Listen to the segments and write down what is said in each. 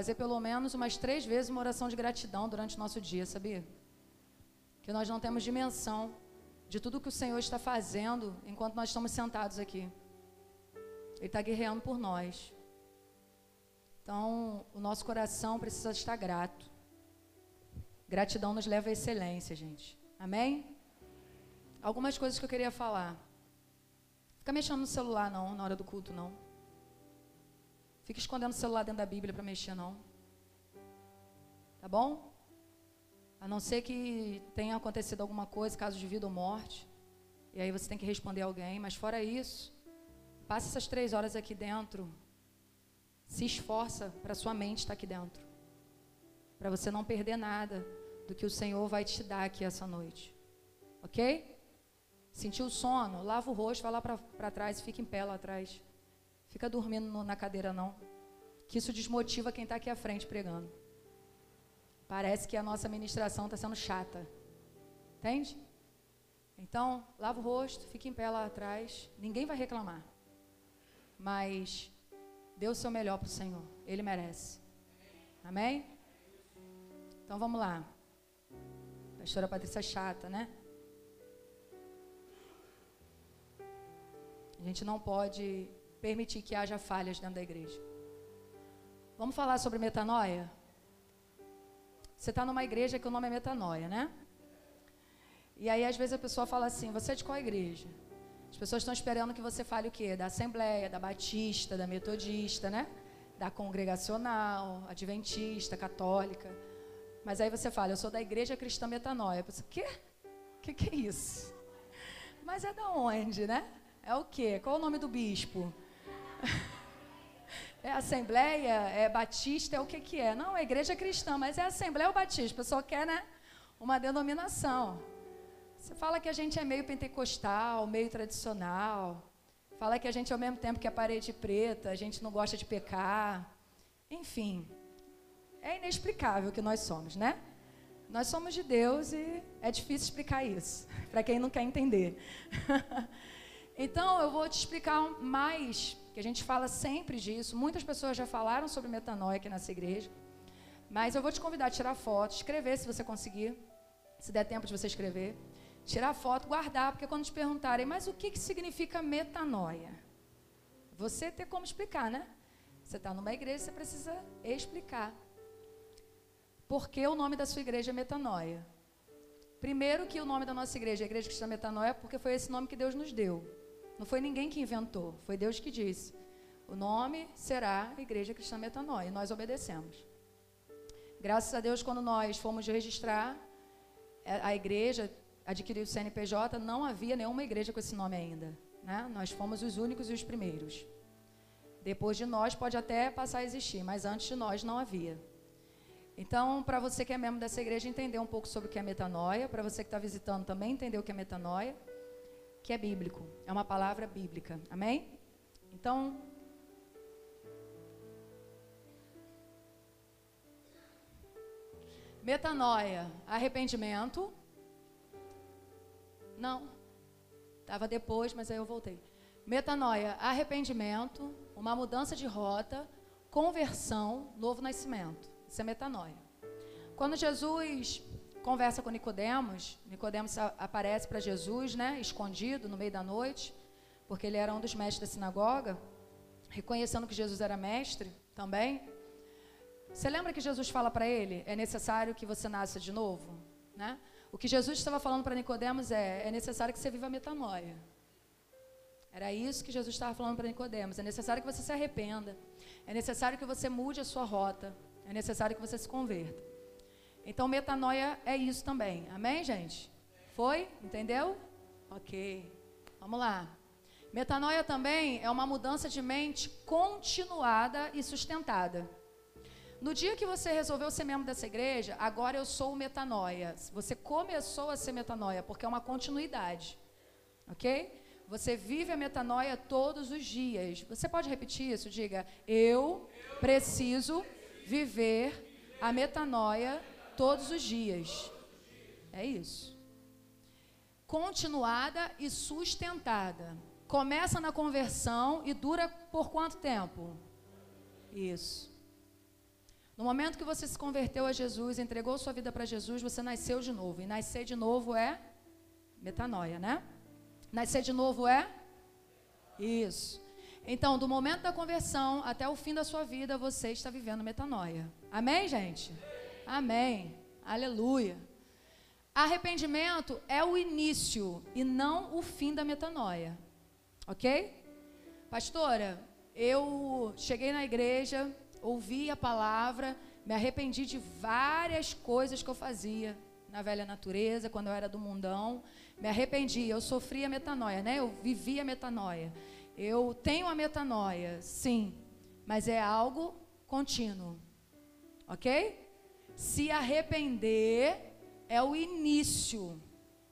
fazer pelo menos umas três vezes uma oração de gratidão durante o nosso dia, sabia? Que nós não temos dimensão de tudo que o Senhor está fazendo enquanto nós estamos sentados aqui. Ele está guerreando por nós. Então, o nosso coração precisa estar grato. Gratidão nos leva à excelência, gente. Amém? Algumas coisas que eu queria falar. Fica mexendo no celular, não, na hora do culto, não. Fica escondendo o celular dentro da Bíblia para mexer, não. Tá bom? A não ser que tenha acontecido alguma coisa, caso de vida ou morte. E aí você tem que responder alguém. Mas fora isso, passe essas três horas aqui dentro. Se esforça para sua mente estar aqui dentro. Para você não perder nada do que o Senhor vai te dar aqui essa noite. Ok? Sentiu sono? Lava o rosto, vai lá para trás e fica em pé lá atrás. Fica dormindo no, na cadeira, não. Que isso desmotiva quem está aqui à frente pregando. Parece que a nossa ministração está sendo chata. Entende? Então, lava o rosto, fica em pé lá atrás. Ninguém vai reclamar. Mas dê o seu melhor para o Senhor. Ele merece. Amém? Então vamos lá. Pastora Patrícia chata, né? A gente não pode permitir que haja falhas dentro da igreja. Vamos falar sobre metanoia? Você está numa igreja que o nome é metanoia, né? E aí, às vezes, a pessoa fala assim: Você é de qual igreja? As pessoas estão esperando que você fale o quê? Da Assembleia, da Batista, da Metodista, né? Da Congregacional, Adventista, Católica. Mas aí você fala: Eu sou da Igreja Cristã Metanoia. Você, quê? O que, que é isso? Mas é da onde, né? É o quê? Qual o nome do bispo? É Assembleia? É Batista? É o que, que é? Não, é Igreja Cristã, mas é Assembleia ou Batista? A pessoa quer, né? Uma denominação. Você fala que a gente é meio pentecostal, meio tradicional. Fala que a gente, ao mesmo tempo que a parede preta, a gente não gosta de pecar. Enfim, é inexplicável o que nós somos, né? Nós somos de Deus e é difícil explicar isso, para quem não quer entender. Então, eu vou te explicar mais, que a gente fala sempre disso. Muitas pessoas já falaram sobre metanoia aqui nessa igreja. Mas eu vou te convidar a tirar foto, escrever se você conseguir, se der tempo de você escrever. Tirar foto, guardar, porque quando te perguntarem, mas o que, que significa metanoia? Você ter como explicar, né? Você está numa igreja, você precisa explicar. Por que o nome da sua igreja é metanoia? Primeiro que o nome da nossa igreja é Igreja Cristã Metanoia, porque foi esse nome que Deus nos deu. Não foi ninguém que inventou, foi Deus que disse. O nome será Igreja Cristã Metanoia, e nós obedecemos. Graças a Deus, quando nós fomos registrar é, a igreja, adquirir o CNPJ, não havia nenhuma igreja com esse nome ainda. Né? Nós fomos os únicos e os primeiros. Depois de nós pode até passar a existir, mas antes de nós não havia. Então, para você que é membro dessa igreja, entender um pouco sobre o que é metanoia, para você que está visitando também entender o que é metanoia que é bíblico, é uma palavra bíblica. Amém? Então, metanoia, arrependimento. Não, estava depois, mas aí eu voltei. Metanoia, arrependimento, uma mudança de rota, conversão, novo nascimento. Isso é metanoia. Quando Jesus conversa com Nicodemos. Nicodemos aparece para Jesus, né, escondido no meio da noite, porque ele era um dos mestres da sinagoga, reconhecendo que Jesus era mestre também. Você lembra que Jesus fala para ele: é necessário que você nasça de novo, né? O que Jesus estava falando para Nicodemos é: é necessário que você viva a metanoia. Era isso que Jesus estava falando para Nicodemos. É necessário que você se arrependa. É necessário que você mude a sua rota. É necessário que você se converta. Então, metanoia é isso também. Amém, gente? Foi? Entendeu? Ok. Vamos lá. Metanoia também é uma mudança de mente continuada e sustentada. No dia que você resolveu ser membro dessa igreja, agora eu sou metanoia. Você começou a ser metanoia, porque é uma continuidade. Ok? Você vive a metanoia todos os dias. Você pode repetir isso? Diga: Eu preciso viver a metanoia todos os dias. É isso. Continuada e sustentada. Começa na conversão e dura por quanto tempo? Isso. No momento que você se converteu a Jesus, entregou sua vida para Jesus, você nasceu de novo. E nascer de novo é metanoia, né? Nascer de novo é isso. Então, do momento da conversão até o fim da sua vida, você está vivendo metanoia. Amém, gente? Amém. Aleluia. Arrependimento é o início e não o fim da metanoia. Ok? Pastora, eu cheguei na igreja, ouvi a palavra, me arrependi de várias coisas que eu fazia na velha natureza, quando eu era do mundão. Me arrependi, eu sofri a metanoia, né? Eu vivi a metanoia. Eu tenho a metanoia, sim, mas é algo contínuo. Ok? Se arrepender é o início.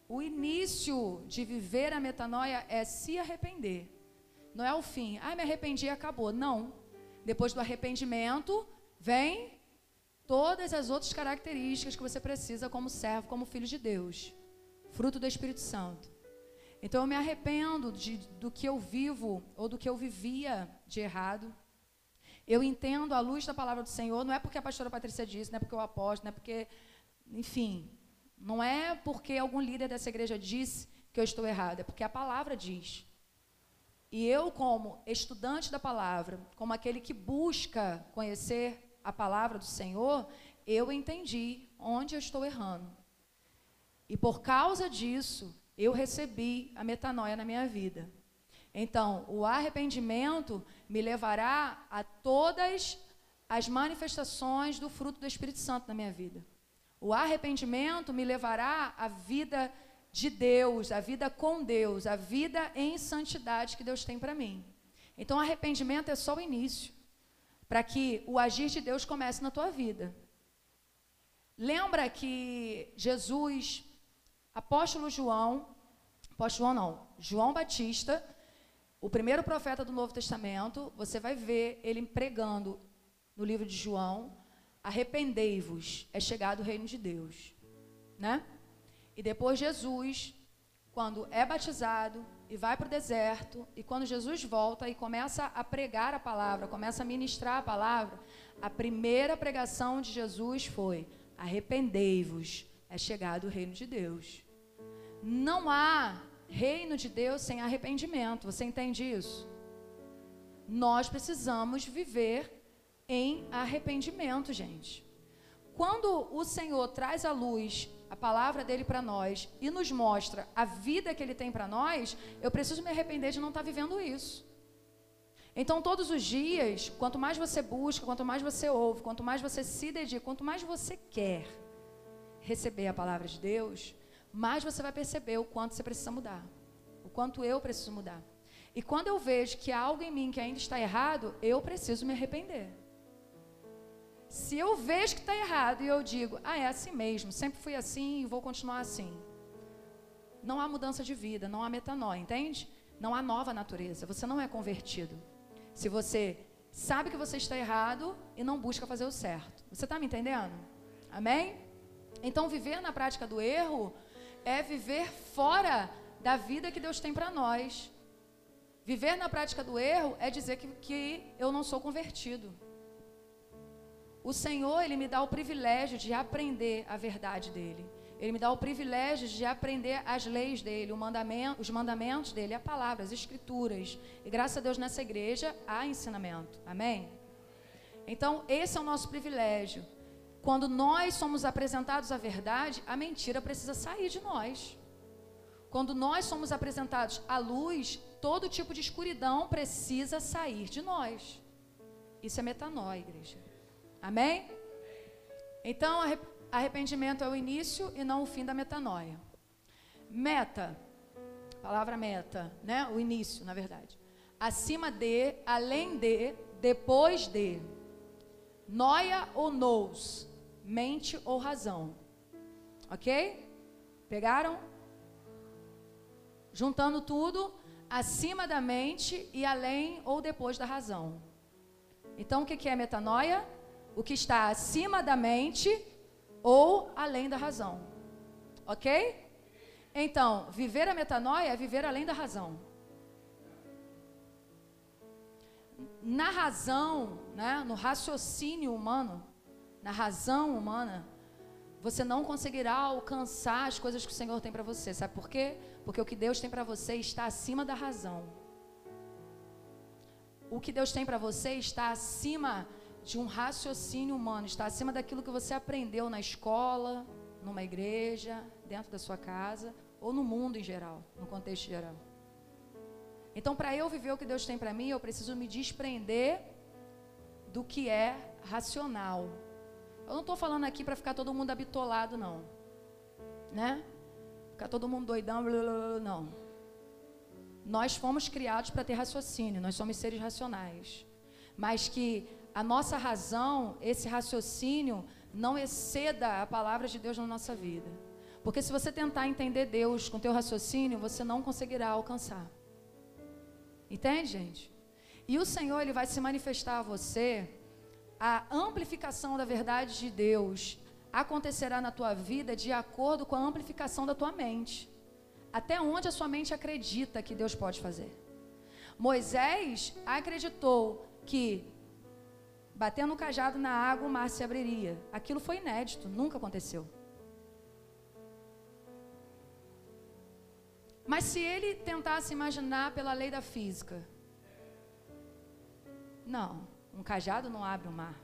O início de viver a metanoia é se arrepender. Não é o fim. Ah, me arrependi e acabou. Não. Depois do arrependimento, vem todas as outras características que você precisa como servo, como filho de Deus. Fruto do Espírito Santo. Então eu me arrependo de, do que eu vivo ou do que eu vivia de errado. Eu entendo a luz da palavra do Senhor, não é porque a pastora Patrícia disse, não é porque eu aposto, não é porque, enfim, não é porque algum líder dessa igreja disse que eu estou errada, é porque a palavra diz. E eu, como estudante da palavra, como aquele que busca conhecer a palavra do Senhor, eu entendi onde eu estou errando. E por causa disso, eu recebi a metanoia na minha vida. Então, o arrependimento me levará a todas as manifestações do fruto do Espírito Santo na minha vida. O arrependimento me levará à vida de Deus, a vida com Deus, a vida em santidade que Deus tem para mim. Então, arrependimento é só o início, para que o agir de Deus comece na tua vida. Lembra que Jesus, apóstolo João, apóstolo não, João Batista, o primeiro profeta do Novo Testamento, você vai ver ele pregando no livro de João, arrependei-vos, é chegado o reino de Deus, né? E depois Jesus, quando é batizado e vai para o deserto, e quando Jesus volta e começa a pregar a palavra, começa a ministrar a palavra, a primeira pregação de Jesus foi: arrependei-vos, é chegado o reino de Deus. Não há reino de Deus sem arrependimento. Você entende isso? Nós precisamos viver em arrependimento, gente. Quando o Senhor traz à luz a palavra dele para nós e nos mostra a vida que ele tem para nós, eu preciso me arrepender de não estar tá vivendo isso. Então, todos os dias, quanto mais você busca, quanto mais você ouve, quanto mais você se dedica, quanto mais você quer receber a palavra de Deus, mais você vai perceber o quanto você precisa mudar, o quanto eu preciso mudar. E quando eu vejo que há algo em mim que ainda está errado, eu preciso me arrepender. Se eu vejo que está errado e eu digo, ah, é assim mesmo, sempre fui assim e vou continuar assim. Não há mudança de vida, não há metanoia, entende? Não há nova natureza, você não é convertido. Se você sabe que você está errado e não busca fazer o certo. Você está me entendendo? Amém? Então, viver na prática do erro é viver fora da vida que Deus tem para nós. Viver na prática do erro é dizer que, que eu não sou convertido. O Senhor, Ele me dá o privilégio de aprender a verdade dEle. Ele me dá o privilégio de aprender as leis dEle, mandamento, os mandamentos dEle, a palavra, as escrituras. E graças a Deus nessa igreja há ensinamento. Amém? Então, esse é o nosso privilégio. Quando nós somos apresentados à verdade, a mentira precisa sair de nós. Quando nós somos apresentados à luz, todo tipo de escuridão precisa sair de nós. Isso é metanoia, igreja. Amém? Então, arrependimento é o início e não o fim da metanoia. Meta, palavra meta, né? O início, na verdade. Acima de, além de, depois de. Noia ou nous, mente ou razão. Ok? Pegaram? Juntando tudo, acima da mente e além ou depois da razão. Então, o que é metanoia? o que está acima da mente ou além da razão. Ok? Então, viver a metanoia é viver além da razão. Na razão, né, no raciocínio humano, na razão humana, você não conseguirá alcançar as coisas que o Senhor tem para você. Sabe por quê? Porque o que Deus tem para você está acima da razão. O que Deus tem para você está acima de um raciocínio humano, está acima daquilo que você aprendeu na escola, numa igreja, dentro da sua casa ou no mundo em geral, no contexto geral. Então, para eu viver o que Deus tem para mim, eu preciso me desprender do que é racional. Eu não estou falando aqui para ficar todo mundo habitolado, não. Né? Ficar todo mundo doidão, blá, blá, blá, não. Nós fomos criados para ter raciocínio, nós somos seres racionais. Mas que a nossa razão, esse raciocínio, não exceda a palavra de Deus na nossa vida. Porque se você tentar entender Deus com teu raciocínio, você não conseguirá alcançar. Entende, gente? E o Senhor, ele vai se manifestar a você, a amplificação da verdade de Deus acontecerá na tua vida de acordo com a amplificação da tua mente. Até onde a sua mente acredita que Deus pode fazer. Moisés acreditou que batendo o cajado na água, o mar se abriria. Aquilo foi inédito, nunca aconteceu. Mas se ele tentasse imaginar pela lei da física, não, um cajado não abre o mar.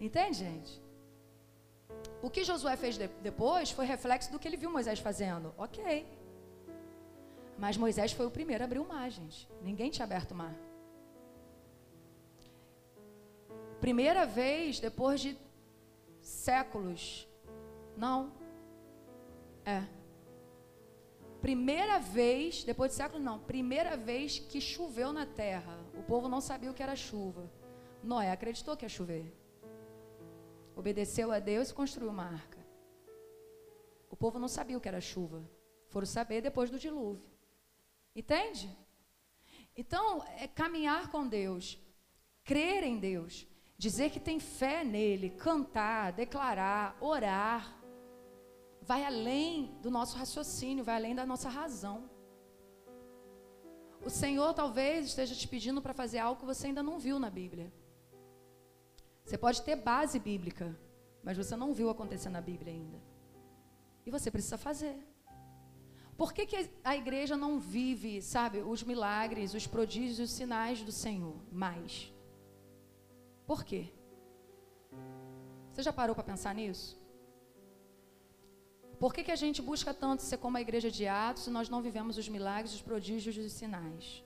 Entende, gente? O que Josué fez de depois foi reflexo do que ele viu Moisés fazendo. Ok. Mas Moisés foi o primeiro a abrir o mar, gente. Ninguém tinha aberto o mar. Primeira vez depois de séculos. Não. É. Primeira vez, depois de séculos não, primeira vez que choveu na terra. O povo não sabia o que era chuva. Noé acreditou que ia chover. Obedeceu a Deus e construiu uma arca. O povo não sabia o que era chuva. Foram saber depois do dilúvio. Entende? Então, é caminhar com Deus, crer em Deus, dizer que tem fé nele, cantar, declarar, orar, vai além do nosso raciocínio, vai além da nossa razão. O Senhor talvez esteja te pedindo para fazer algo que você ainda não viu na Bíblia. Você pode ter base bíblica, mas você não viu acontecer na Bíblia ainda. E você precisa fazer. Por que, que a igreja não vive, sabe, os milagres, os prodígios, os sinais do Senhor mais? Por quê? Você já parou para pensar nisso? Por que, que a gente busca tanto ser como a igreja de Atos se nós não vivemos os milagres, os prodígios e os sinais?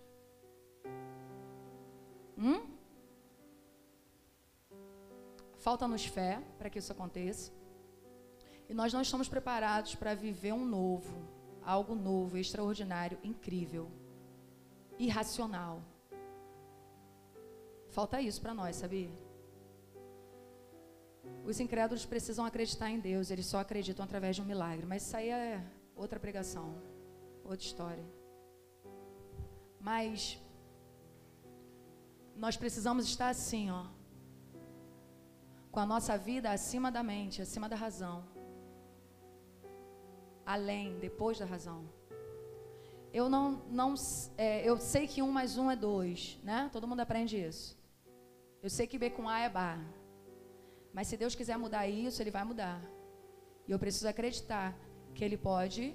Hum? Falta-nos fé para que isso aconteça. E nós não estamos preparados para viver um novo, algo novo, extraordinário, incrível, irracional. Falta isso para nós, sabia? Os incrédulos precisam acreditar em Deus, eles só acreditam através de um milagre. Mas isso aí é outra pregação, outra história. Mas nós precisamos estar assim, ó, com a nossa vida acima da mente, acima da razão, além, depois da razão. Eu não, não, é, eu sei que um mais um é dois, né? Todo mundo aprende isso. Eu sei que B com A é bar. Mas se Deus quiser mudar isso, Ele vai mudar. E eu preciso acreditar que Ele pode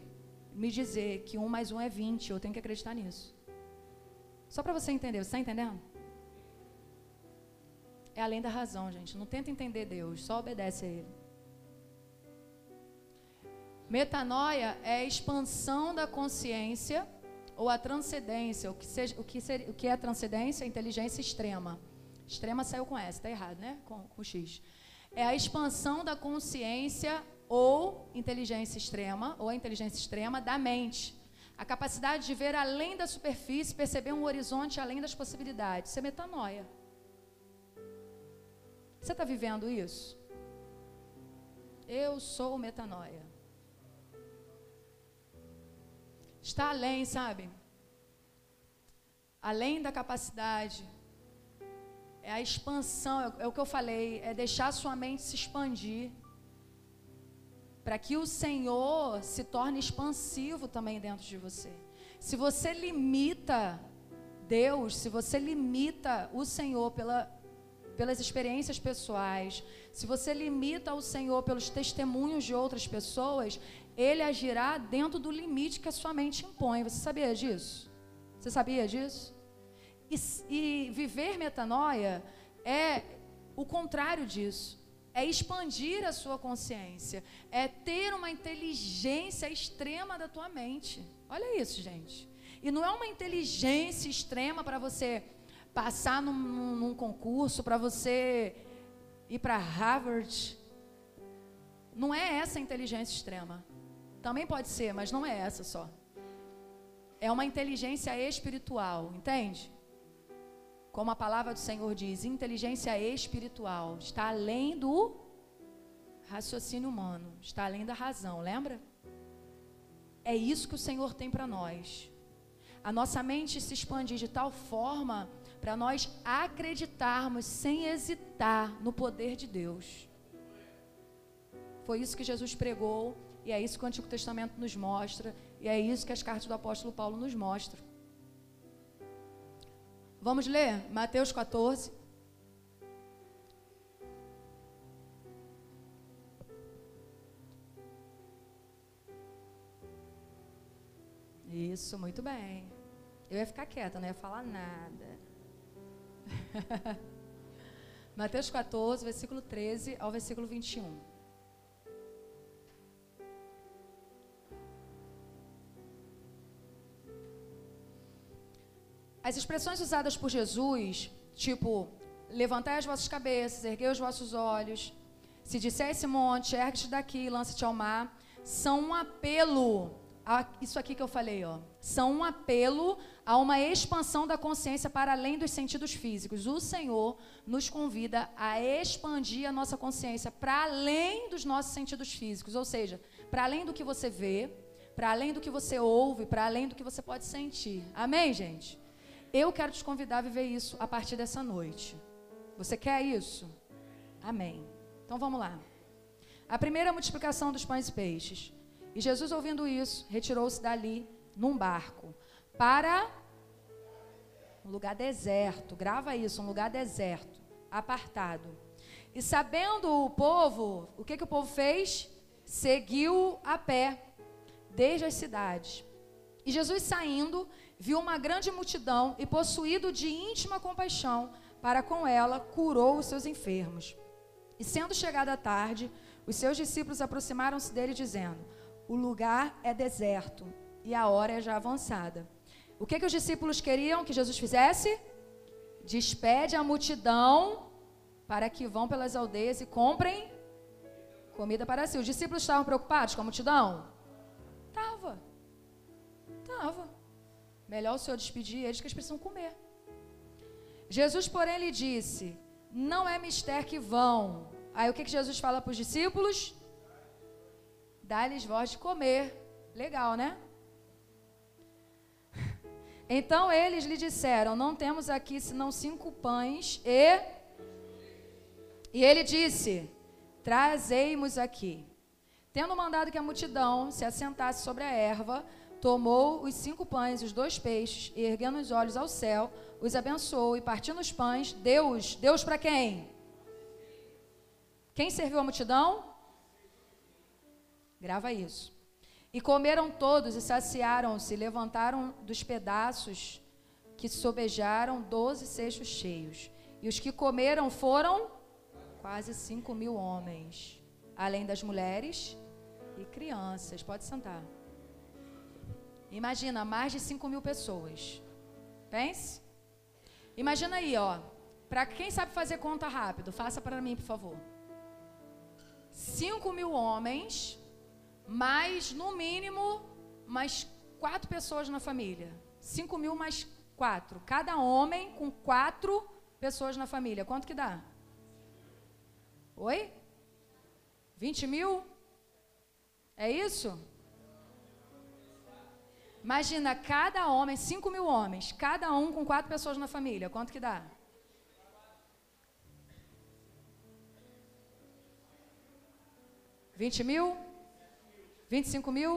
me dizer que um mais um é 20. Eu tenho que acreditar nisso. Só para você entender, você está entendendo? É além da razão, gente. Não tenta entender Deus, só obedece a Ele. Metanoia é a expansão da consciência ou a transcendência. O que, seja, o que, o que é transcendência? Inteligência extrema. Extrema saiu com S, está errado, né? Com, com X. É a expansão da consciência ou inteligência extrema, ou a inteligência extrema da mente. A capacidade de ver além da superfície, perceber um horizonte além das possibilidades. Isso é metanoia. Você está vivendo isso? Eu sou metanoia. Está além, sabe? Além da capacidade é a expansão, é, é o que eu falei, é deixar sua mente se expandir. Para que o Senhor se torne expansivo também dentro de você. Se você limita Deus, se você limita o Senhor pela, pelas experiências pessoais, se você limita o Senhor pelos testemunhos de outras pessoas, ele agirá dentro do limite que a sua mente impõe. Você sabia disso? Você sabia disso? E, e viver metanoia é o contrário disso. É expandir a sua consciência. É ter uma inteligência extrema da tua mente. Olha isso, gente. E não é uma inteligência extrema para você passar num, num concurso, para você ir para Harvard. Não é essa a inteligência extrema. Também pode ser, mas não é essa só. É uma inteligência espiritual, entende? Como a palavra do Senhor diz, inteligência espiritual está além do raciocínio humano, está além da razão, lembra? É isso que o Senhor tem para nós. A nossa mente se expandir de tal forma para nós acreditarmos sem hesitar no poder de Deus. Foi isso que Jesus pregou, e é isso que o Antigo Testamento nos mostra, e é isso que as cartas do apóstolo Paulo nos mostram. Vamos ler Mateus 14. Isso, muito bem. Eu ia ficar quieta, não ia falar nada. Mateus 14, versículo 13 ao versículo 21. As expressões usadas por Jesus, tipo, levantai as vossas cabeças, erguei os vossos olhos, se disser esse monte, ergue-te daqui, lance-te ao mar, são um apelo, a, isso aqui que eu falei, ó, são um apelo a uma expansão da consciência para além dos sentidos físicos. O Senhor nos convida a expandir a nossa consciência para além dos nossos sentidos físicos, ou seja, para além do que você vê, para além do que você ouve, para além do que você pode sentir. Amém, gente? Eu quero te convidar a viver isso a partir dessa noite. Você quer isso? Amém. Então vamos lá. A primeira multiplicação dos pães e peixes. E Jesus, ouvindo isso, retirou-se dali num barco para um lugar deserto. Grava isso, um lugar deserto, apartado. E sabendo o povo, o que, que o povo fez? Seguiu a pé, desde as cidades. E Jesus saindo, viu uma grande multidão e, possuído de íntima compaixão para com ela, curou os seus enfermos. E sendo chegada a tarde, os seus discípulos aproximaram-se dele, dizendo: O lugar é deserto e a hora é já avançada. O que, que os discípulos queriam que Jesus fizesse? Despede a multidão para que vão pelas aldeias e comprem comida para si. Os discípulos estavam preocupados com a multidão? Tava. Tava. Melhor o Senhor despedir eles que eles precisam comer. Jesus, porém, lhe disse: Não é mister que vão. Aí o que, que Jesus fala para os discípulos? Dá-lhes voz de comer. Legal, né? Então eles lhe disseram: Não temos aqui senão cinco pães e. E ele disse: Trazei-mos aqui. Tendo mandado que a multidão se assentasse sobre a erva, tomou os cinco pães e os dois peixes, e erguendo os olhos ao céu, os abençoou, e partindo os pães, Deus, Deus para quem? Quem serviu a multidão? Grava isso. E comeram todos e saciaram-se, levantaram dos pedaços que sobejaram doze cestos cheios. E os que comeram foram quase cinco mil homens, além das mulheres e crianças. Pode sentar. Imagina, mais de 5 mil pessoas. Pense. Imagina aí, ó. Para quem sabe fazer conta rápido, faça para mim, por favor. 5 mil homens, mais, no mínimo, mais quatro pessoas na família. 5 mil mais quatro. Cada homem com quatro pessoas na família. Quanto que dá? Oi? 20 mil? É isso? Imagina cada homem, 5 mil homens, cada um com quatro pessoas na família. Quanto que dá? Vinte mil? Vinte e cinco mil?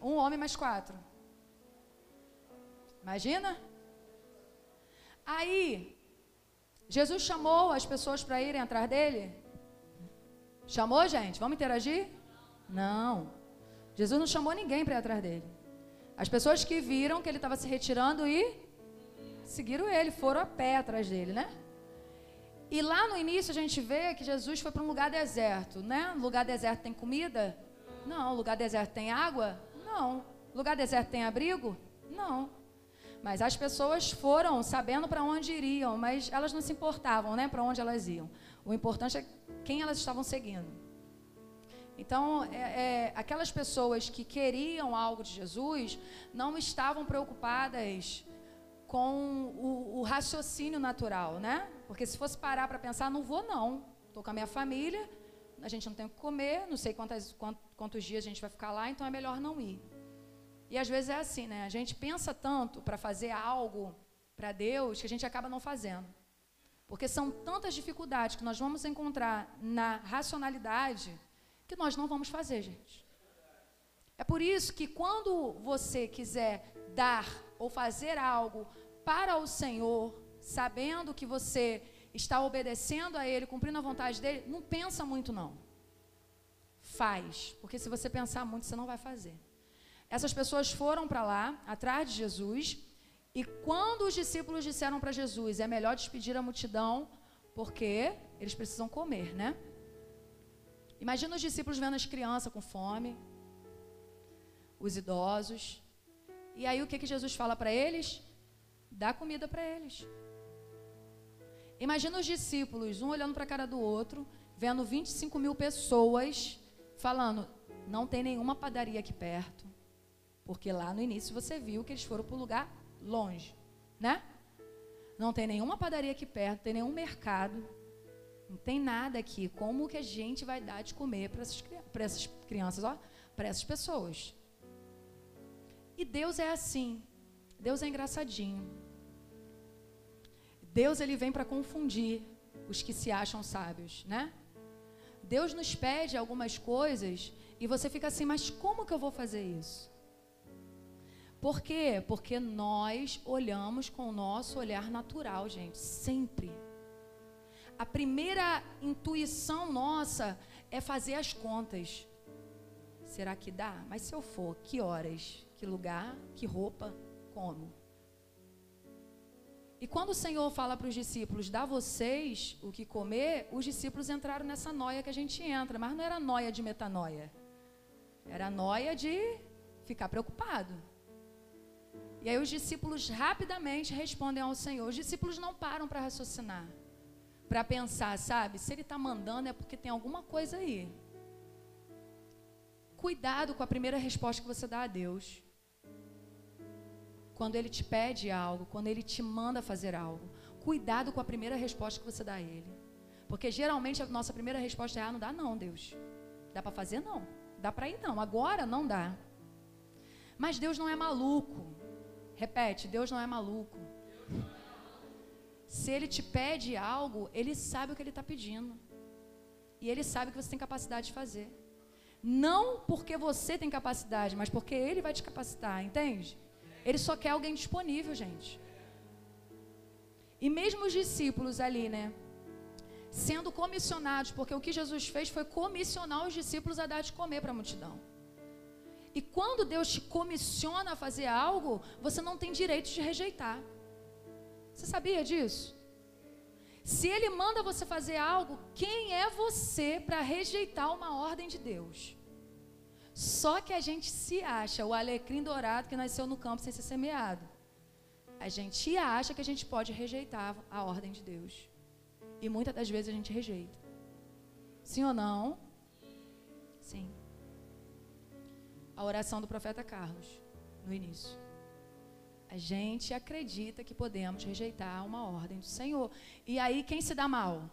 Um homem mais quatro. Imagina? Aí, Jesus chamou as pessoas para irem atrás dele? Chamou, gente? Vamos interagir? Não. Jesus não chamou ninguém para ir atrás dele. As pessoas que viram que ele estava se retirando e seguiram ele, foram a pé atrás dele, né? E lá no início a gente vê que Jesus foi para um lugar deserto, né? Lugar deserto tem comida? Não. Lugar deserto tem água? Não. Lugar deserto tem abrigo? Não. Mas as pessoas foram sabendo para onde iriam, mas elas não se importavam, né? Para onde elas iam. O importante é quem elas estavam seguindo. Então, é, é, aquelas pessoas que queriam algo de Jesus não estavam preocupadas com o, o raciocínio natural, né? Porque se fosse parar para pensar, não vou não. Estou com a minha família, a gente não tem o que comer, não sei quantas, quantos, quantos dias a gente vai ficar lá, então é melhor não ir. E às vezes é assim, né? A gente pensa tanto para fazer algo para Deus que a gente acaba não fazendo. Porque são tantas dificuldades que nós vamos encontrar na racionalidade que nós não vamos fazer, gente. É por isso que quando você quiser dar ou fazer algo para o Senhor, sabendo que você está obedecendo a Ele, cumprindo a vontade dEle, não pensa muito não. Faz, porque se você pensar muito, você não vai fazer. Essas pessoas foram para lá, atrás de Jesus, e quando os discípulos disseram para Jesus, é melhor despedir a multidão, porque eles precisam comer, né? Imagina os discípulos vendo as crianças com fome, os idosos. E aí o que, que Jesus fala para eles? Dá comida para eles. Imagina os discípulos, um olhando para a cara do outro, vendo 25 mil pessoas falando: não tem nenhuma padaria aqui perto. Porque lá no início você viu que eles foram para um lugar longe, né? Não tem nenhuma padaria aqui perto, não tem nenhum mercado, não tem nada aqui. Como que a gente vai dar de comer para essas, essas crianças, para essas pessoas? E Deus é assim. Deus é engraçadinho. Deus ele vem para confundir os que se acham sábios, né? Deus nos pede algumas coisas e você fica assim, mas como que eu vou fazer isso? Por quê? Porque nós olhamos com o nosso olhar natural, gente, sempre. A primeira intuição nossa é fazer as contas. Será que dá? Mas se eu for, que horas? Que lugar? Que roupa? Como? E quando o Senhor fala para os discípulos, dá vocês o que comer, os discípulos entraram nessa noia que a gente entra, mas não era noia de metanoia. Era noia de ficar preocupado. E aí os discípulos rapidamente respondem ao Senhor. Os discípulos não param para raciocinar, para pensar, sabe? Se ele está mandando é porque tem alguma coisa aí. Cuidado com a primeira resposta que você dá a Deus quando ele te pede algo, quando ele te manda fazer algo. Cuidado com a primeira resposta que você dá a ele. Porque geralmente a nossa primeira resposta é: ah, não dá não, Deus. Dá para fazer não. Dá para ir não. Agora não dá. Mas Deus não é maluco. Repete, Deus não é maluco. Se ele te pede algo, ele sabe o que ele está pedindo. E ele sabe que você tem capacidade de fazer. Não porque você tem capacidade, mas porque ele vai te capacitar, entende? Ele só quer alguém disponível, gente. E mesmo os discípulos ali, né? Sendo comissionados, porque o que Jesus fez foi comissionar os discípulos a dar de comer para a multidão. E quando Deus te comissiona a fazer algo, você não tem direito de rejeitar. Você sabia disso? Se Ele manda você fazer algo, quem é você para rejeitar uma ordem de Deus? Só que a gente se acha o alecrim dourado que nasceu no campo sem ser semeado. A gente acha que a gente pode rejeitar a ordem de Deus. E muitas das vezes a gente rejeita. Sim ou não? Sim. A oração do profeta Carlos, no início. A gente acredita que podemos rejeitar uma ordem do Senhor. E aí quem se dá mal?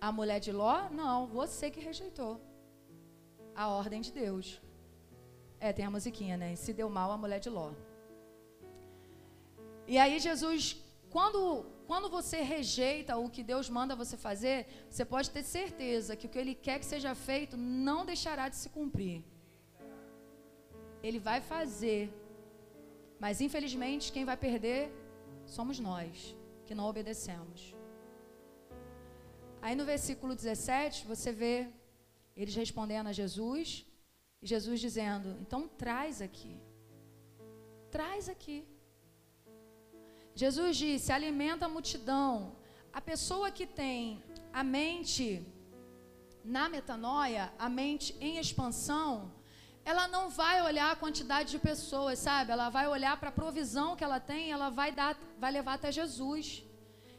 A mulher de Ló? Não, você que rejeitou a ordem de Deus. É, tem a musiquinha, né? Se deu mal a mulher de Ló. E aí Jesus, quando, quando você rejeita o que Deus manda você fazer, você pode ter certeza que o que Ele quer que seja feito não deixará de se cumprir. Ele vai fazer. Mas infelizmente quem vai perder somos nós, que não obedecemos. Aí no versículo 17, você vê eles respondendo a Jesus, e Jesus dizendo: Então traz aqui. Traz aqui. Jesus disse: alimenta a multidão. A pessoa que tem a mente na metanoia, a mente em expansão, ela não vai olhar a quantidade de pessoas, sabe? Ela vai olhar para a provisão que ela tem, ela vai dar, vai levar até Jesus.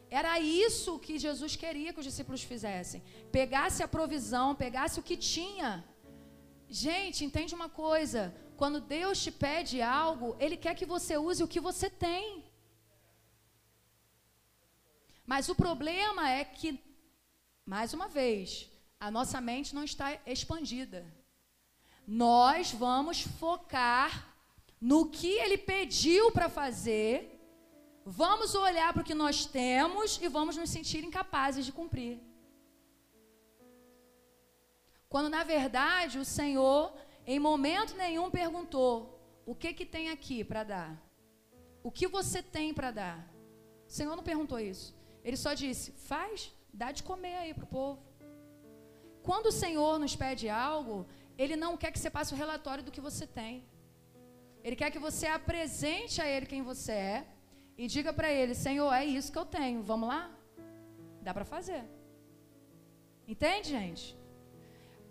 Era isso que Jesus queria que os discípulos fizessem. Pegasse a provisão, pegasse o que tinha. Gente, entende uma coisa? Quando Deus te pede algo, Ele quer que você use o que você tem. Mas o problema é que, mais uma vez, a nossa mente não está expandida. Nós vamos focar no que Ele pediu para fazer Vamos olhar para o que nós temos e vamos nos sentir incapazes de cumprir. Quando na verdade o Senhor, em momento nenhum, perguntou: o que que tem aqui para dar? O que você tem para dar? O Senhor não perguntou isso. Ele só disse: faz, dá de comer aí para o povo. Quando o Senhor nos pede algo, Ele não quer que você passe o relatório do que você tem. Ele quer que você apresente a Ele quem você é e diga para ele: Senhor, é isso que eu tenho, vamos lá? Dá para fazer. Entende, gente?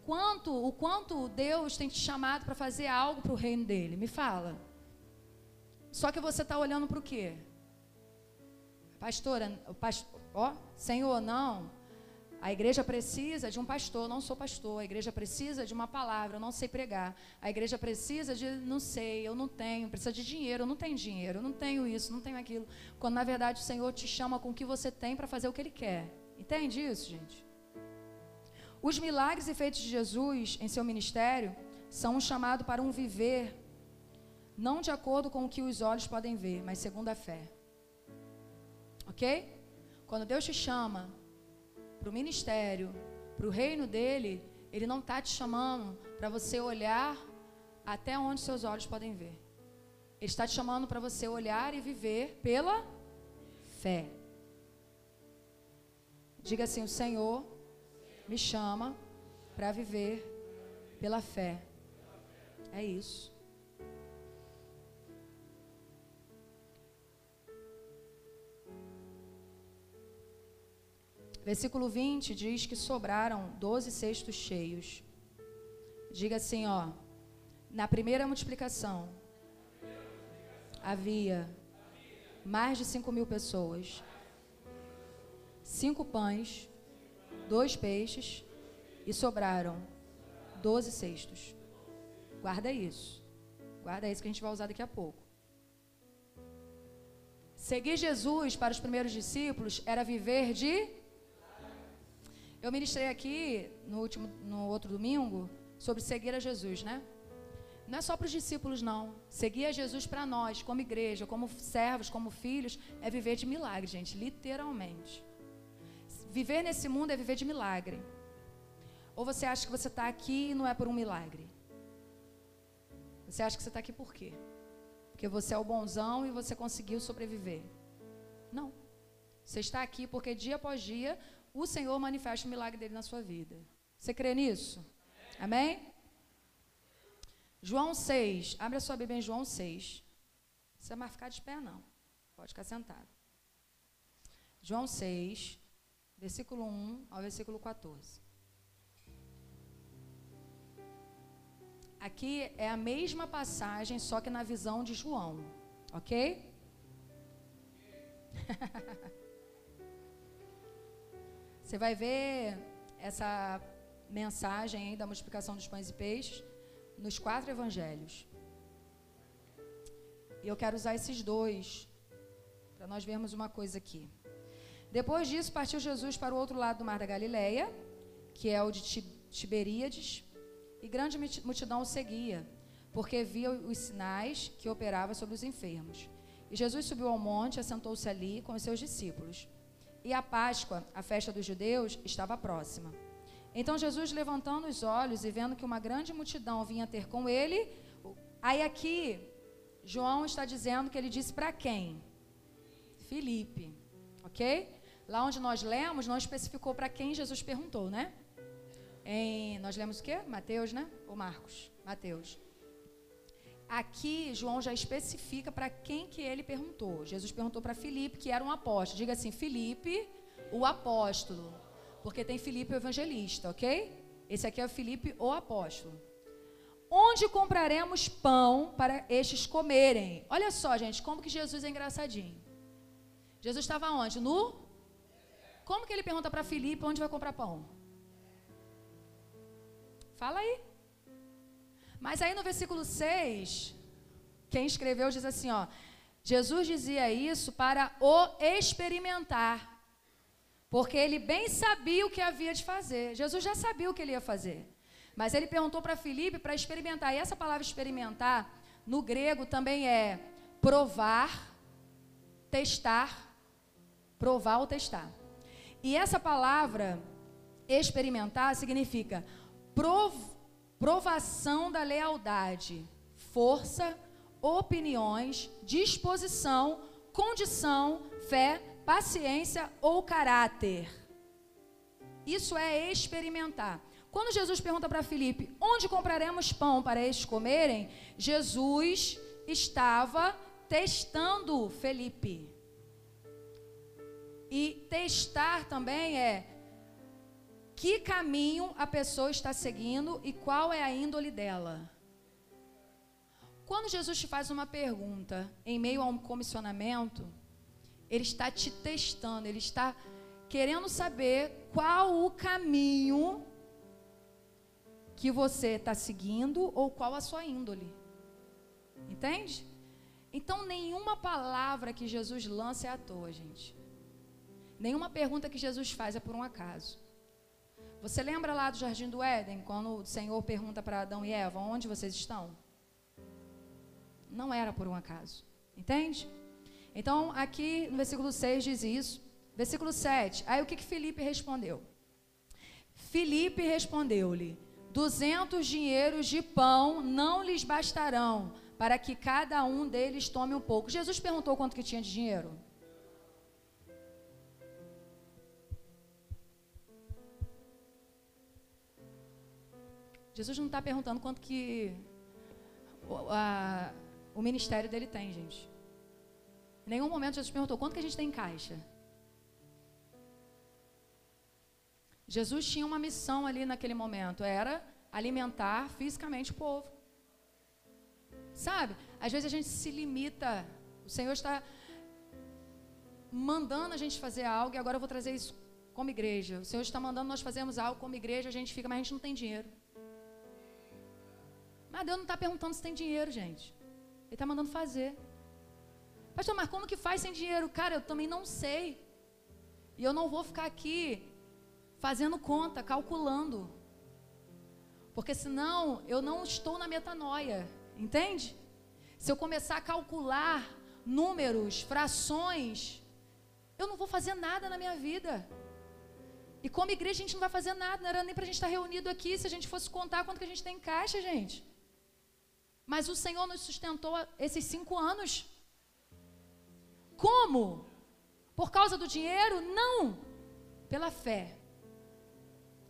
Quanto, o quanto Deus tem te chamado para fazer algo para o reino dele? Me fala. Só que você está olhando para o quê? Pastora, pastor, ó, Senhor, não. A igreja precisa de um pastor, eu não sou pastor. A igreja precisa de uma palavra, eu não sei pregar. A igreja precisa de, não sei, eu não tenho. Precisa de dinheiro, eu não tenho dinheiro, eu não tenho isso, não tenho aquilo. Quando na verdade o Senhor te chama com o que você tem para fazer o que Ele quer. Entende isso, gente? Os milagres e feitos de Jesus em seu ministério são um chamado para um viver, não de acordo com o que os olhos podem ver, mas segundo a fé. Ok? Quando Deus te chama para o ministério, para o reino dele, ele não está te chamando para você olhar até onde seus olhos podem ver. Ele está te chamando para você olhar e viver pela fé. Diga assim: o Senhor me chama para viver pela fé. É isso. Versículo 20 diz que sobraram doze cestos cheios. Diga assim, ó. Na primeira multiplicação, havia mais de cinco mil pessoas, cinco pães, dois peixes e sobraram doze cestos. Guarda isso. Guarda isso que a gente vai usar daqui a pouco. Seguir Jesus para os primeiros discípulos era viver de eu ministrei aqui no último, no outro domingo sobre seguir a Jesus, né? Não é só para os discípulos, não. Seguir a Jesus para nós, como igreja, como servos, como filhos, é viver de milagre, gente, literalmente. Viver nesse mundo é viver de milagre. Ou você acha que você está aqui e não é por um milagre? Você acha que você está aqui por quê? Porque você é o bonzão e você conseguiu sobreviver. Não. Você está aqui porque dia após dia o Senhor manifesta o milagre dele na sua vida. Você crê nisso? Amém? João 6. Abre a sua Bíblia em João 6. Não precisa mais ficar de pé, não. Pode ficar sentado. João 6, versículo 1 ao versículo 14. Aqui é a mesma passagem, só que na visão de João. Ok? Você vai ver essa mensagem aí da multiplicação dos pães e peixes nos quatro evangelhos. E eu quero usar esses dois para nós vermos uma coisa aqui. Depois disso, partiu Jesus para o outro lado do mar da Galileia, que é o de Tiberíades, e grande multidão o seguia, porque via os sinais que operava sobre os enfermos. E Jesus subiu ao monte, assentou-se ali com os seus discípulos. E a Páscoa, a festa dos judeus, estava próxima. Então Jesus, levantando os olhos e vendo que uma grande multidão vinha ter com ele, aí aqui João está dizendo que ele disse para quem? Filipe, ok? lá onde nós lemos, não especificou para quem Jesus perguntou, né? Em, nós lemos o quê? Mateus, né? Ou Marcos? Mateus. Aqui, João já especifica para quem que ele perguntou. Jesus perguntou para Filipe, que era um apóstolo. Diga assim, Filipe, o apóstolo. Porque tem Filipe o evangelista, ok? Esse aqui é o Filipe, o apóstolo. Onde compraremos pão para estes comerem? Olha só, gente, como que Jesus é engraçadinho. Jesus estava onde? No? Como que ele pergunta para Filipe onde vai comprar pão? Fala aí. Mas aí no versículo 6, quem escreveu diz assim, ó: Jesus dizia isso para o experimentar. Porque ele bem sabia o que havia de fazer. Jesus já sabia o que ele ia fazer. Mas ele perguntou para Filipe para experimentar. E essa palavra experimentar, no grego também é provar, testar, provar ou testar. E essa palavra experimentar significa prov, provação da lealdade, força, opiniões, disposição, condição, fé, paciência ou caráter. Isso é experimentar. Quando Jesus pergunta para Filipe, onde compraremos pão para eles comerem? Jesus estava testando Felipe. E testar também é que caminho a pessoa está seguindo e qual é a índole dela. Quando Jesus te faz uma pergunta em meio a um comissionamento, ele está te testando, ele está querendo saber qual o caminho que você está seguindo ou qual a sua índole. Entende? Então, nenhuma palavra que Jesus lança é à toa, gente. Nenhuma pergunta que Jesus faz é por um acaso. Você lembra lá do Jardim do Éden, quando o Senhor pergunta para Adão e Eva: onde vocês estão? Não era por um acaso. Entende? Então, aqui no versículo 6 diz isso. Versículo 7. Aí o que, que Felipe respondeu? Felipe respondeu-lhe: Duzentos dinheiros de pão não lhes bastarão para que cada um deles tome um pouco. Jesus perguntou quanto que tinha de dinheiro. Jesus não está perguntando quanto que o, a, o ministério dele tem, gente. Em nenhum momento Jesus perguntou quanto que a gente tem em caixa. Jesus tinha uma missão ali naquele momento, era alimentar fisicamente o povo. Sabe? Às vezes a gente se limita. O Senhor está mandando a gente fazer algo e agora eu vou trazer isso como igreja. O Senhor está mandando nós fazermos algo como igreja, a gente fica, mas a gente não tem dinheiro. Mas Deus não está perguntando se tem dinheiro, gente. Ele está mandando fazer. Pastor, mas como que faz sem dinheiro? Cara, eu também não sei. E eu não vou ficar aqui fazendo conta, calculando. Porque senão eu não estou na metanoia, entende? Se eu começar a calcular números, frações, eu não vou fazer nada na minha vida. E como igreja a gente não vai fazer nada, não era nem para a gente estar reunido aqui se a gente fosse contar quanto que a gente tem em caixa, gente. Mas o Senhor nos sustentou esses cinco anos. Como? Por causa do dinheiro? Não. Pela fé.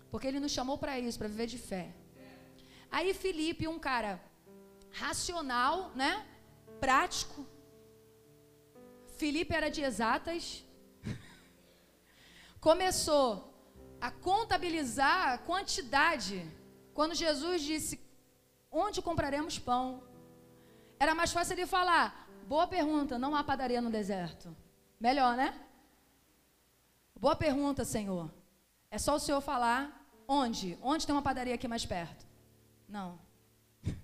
Porque ele nos chamou para isso, para viver de fé. Aí Felipe, um cara racional, né? Prático. Felipe era de exatas. Começou a contabilizar a quantidade. Quando Jesus disse: Onde compraremos pão? Era mais fácil ele falar: Boa pergunta, não há padaria no deserto. Melhor, né? Boa pergunta, Senhor. É só o Senhor falar Onde? Onde tem uma padaria aqui mais perto? Não.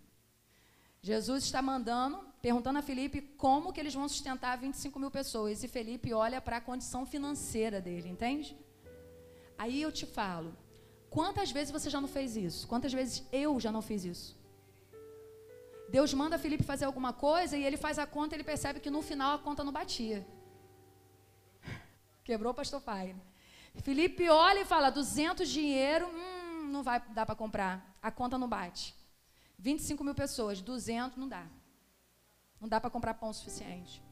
Jesus está mandando, perguntando a Felipe como que eles vão sustentar 25 mil pessoas. E Felipe olha para a condição financeira dele, entende? Aí eu te falo, quantas vezes você já não fez isso? Quantas vezes eu já não fiz isso? Deus manda Felipe fazer alguma coisa e ele faz a conta e ele percebe que no final a conta não batia. Quebrou o pastor pai. Felipe olha e fala: 200 dinheiro, hum, não vai dar para comprar. A conta não bate. 25 mil pessoas, 200 não dá. Não dá para comprar pão suficiente.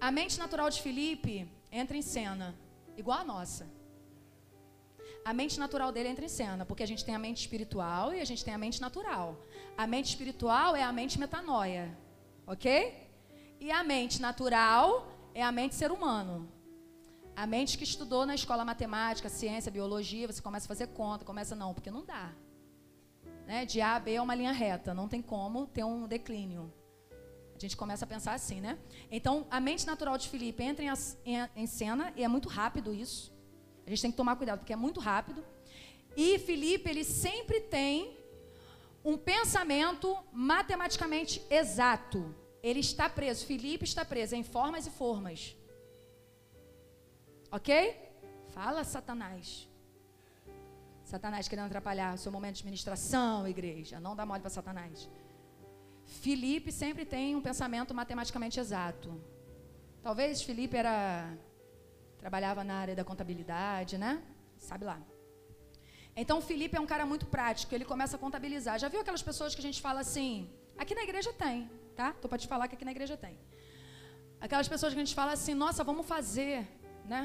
A mente natural de Felipe entra em cena, igual a nossa. A mente natural dele entra em cena, porque a gente tem a mente espiritual e a gente tem a mente natural. A mente espiritual é a mente metanoia, ok? E a mente natural é a mente ser humano. A mente que estudou na escola matemática, ciência, biologia, você começa a fazer conta, começa não, porque não dá. Né? De A a B é uma linha reta, não tem como ter um declínio. A gente começa a pensar assim, né? Então, a mente natural de Felipe entra em, em, em cena e é muito rápido isso. A gente tem que tomar cuidado porque é muito rápido. E Felipe, ele sempre tem um pensamento matematicamente exato. Ele está preso, Felipe está preso em formas e formas. Ok? Fala, Satanás. Satanás querendo atrapalhar o seu momento de ministração, igreja. Não dá mole para Satanás. Felipe sempre tem um pensamento matematicamente exato. Talvez Felipe era trabalhava na área da contabilidade, né? Sabe lá. Então Felipe é um cara muito prático, ele começa a contabilizar. Já viu aquelas pessoas que a gente fala assim? Aqui na igreja tem, tá? Tô para te falar que aqui na igreja tem. Aquelas pessoas que a gente fala assim: "Nossa, vamos fazer, né?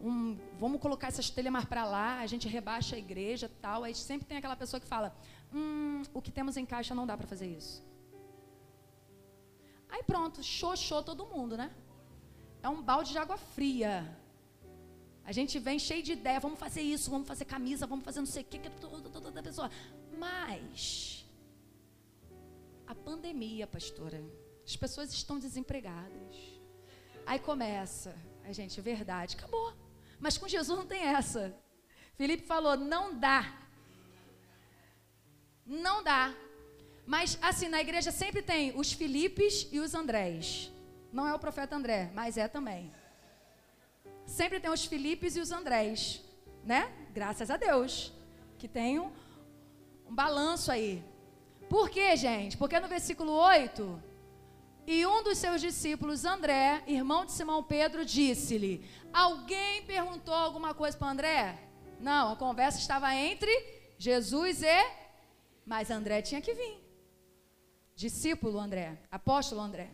Um, vamos colocar essas telhas mais para lá, a gente rebaixa a igreja, tal". Aí sempre tem aquela pessoa que fala: "Hum, o que temos em caixa não dá para fazer isso". Aí pronto, xoxou todo mundo, né? É um balde de água fria. A gente vem cheio de ideia, vamos fazer isso, vamos fazer camisa, vamos fazer não sei o que, que toda, toda pessoa. Mas a pandemia, pastora, as pessoas estão desempregadas. Aí começa, a gente, verdade, acabou. Mas com Jesus não tem essa. Felipe falou, não dá. Não dá. Mas assim, na igreja sempre tem os Filipes e os Andrés. Não é o profeta André, mas é também. Sempre tem os Filipes e os Andrés, né? Graças a Deus. Que tem um, um balanço aí. Por quê, gente? Porque no versículo 8, e um dos seus discípulos, André, irmão de Simão Pedro, disse-lhe: Alguém perguntou alguma coisa para André? Não, a conversa estava entre Jesus e. Mas André tinha que vir discípulo André, apóstolo André.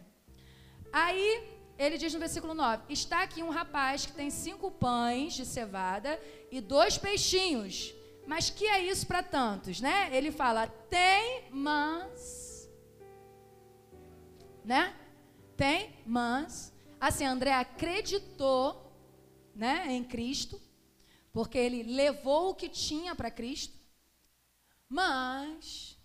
Aí ele diz no versículo 9: Está aqui um rapaz que tem cinco pães de cevada e dois peixinhos. Mas que é isso para tantos, né? Ele fala: tem, mas. Né? Tem, mas. Assim, André acreditou né, em Cristo, porque ele levou o que tinha para Cristo, mas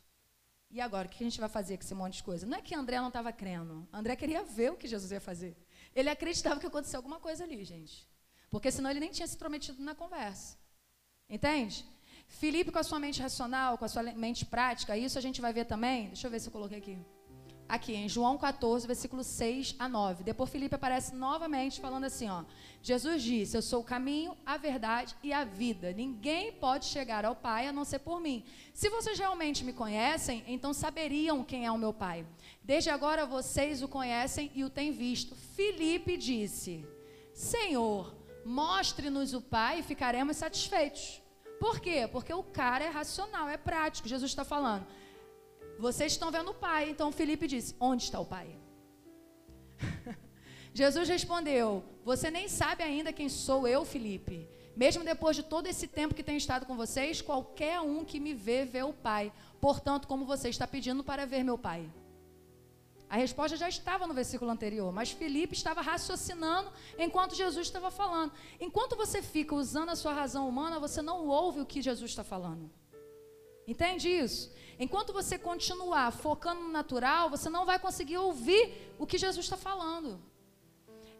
e agora, o que a gente vai fazer com esse monte de coisa? Não é que André não estava crendo. André queria ver o que Jesus ia fazer. Ele acreditava que aconteceu alguma coisa ali, gente. Porque senão ele nem tinha se intrometido na conversa. Entende? Filipe com a sua mente racional, com a sua mente prática, isso a gente vai ver também. Deixa eu ver se eu coloquei aqui aqui em João 14, versículo 6 a 9. Depois Felipe aparece novamente falando assim, ó: Jesus disse: "Eu sou o caminho, a verdade e a vida. Ninguém pode chegar ao Pai a não ser por mim. Se vocês realmente me conhecem, então saberiam quem é o meu Pai. Desde agora vocês o conhecem e o têm visto." Felipe disse: "Senhor, mostre-nos o Pai e ficaremos satisfeitos." Por quê? Porque o cara é racional, é prático. Jesus está falando: vocês estão vendo o Pai. Então Felipe disse: Onde está o Pai? Jesus respondeu: Você nem sabe ainda quem sou eu, Felipe. Mesmo depois de todo esse tempo que tenho estado com vocês, qualquer um que me vê, vê o Pai. Portanto, como você está pedindo para ver meu Pai? A resposta já estava no versículo anterior, mas Felipe estava raciocinando enquanto Jesus estava falando. Enquanto você fica usando a sua razão humana, você não ouve o que Jesus está falando. Entende isso? Enquanto você continuar focando no natural, você não vai conseguir ouvir o que Jesus está falando.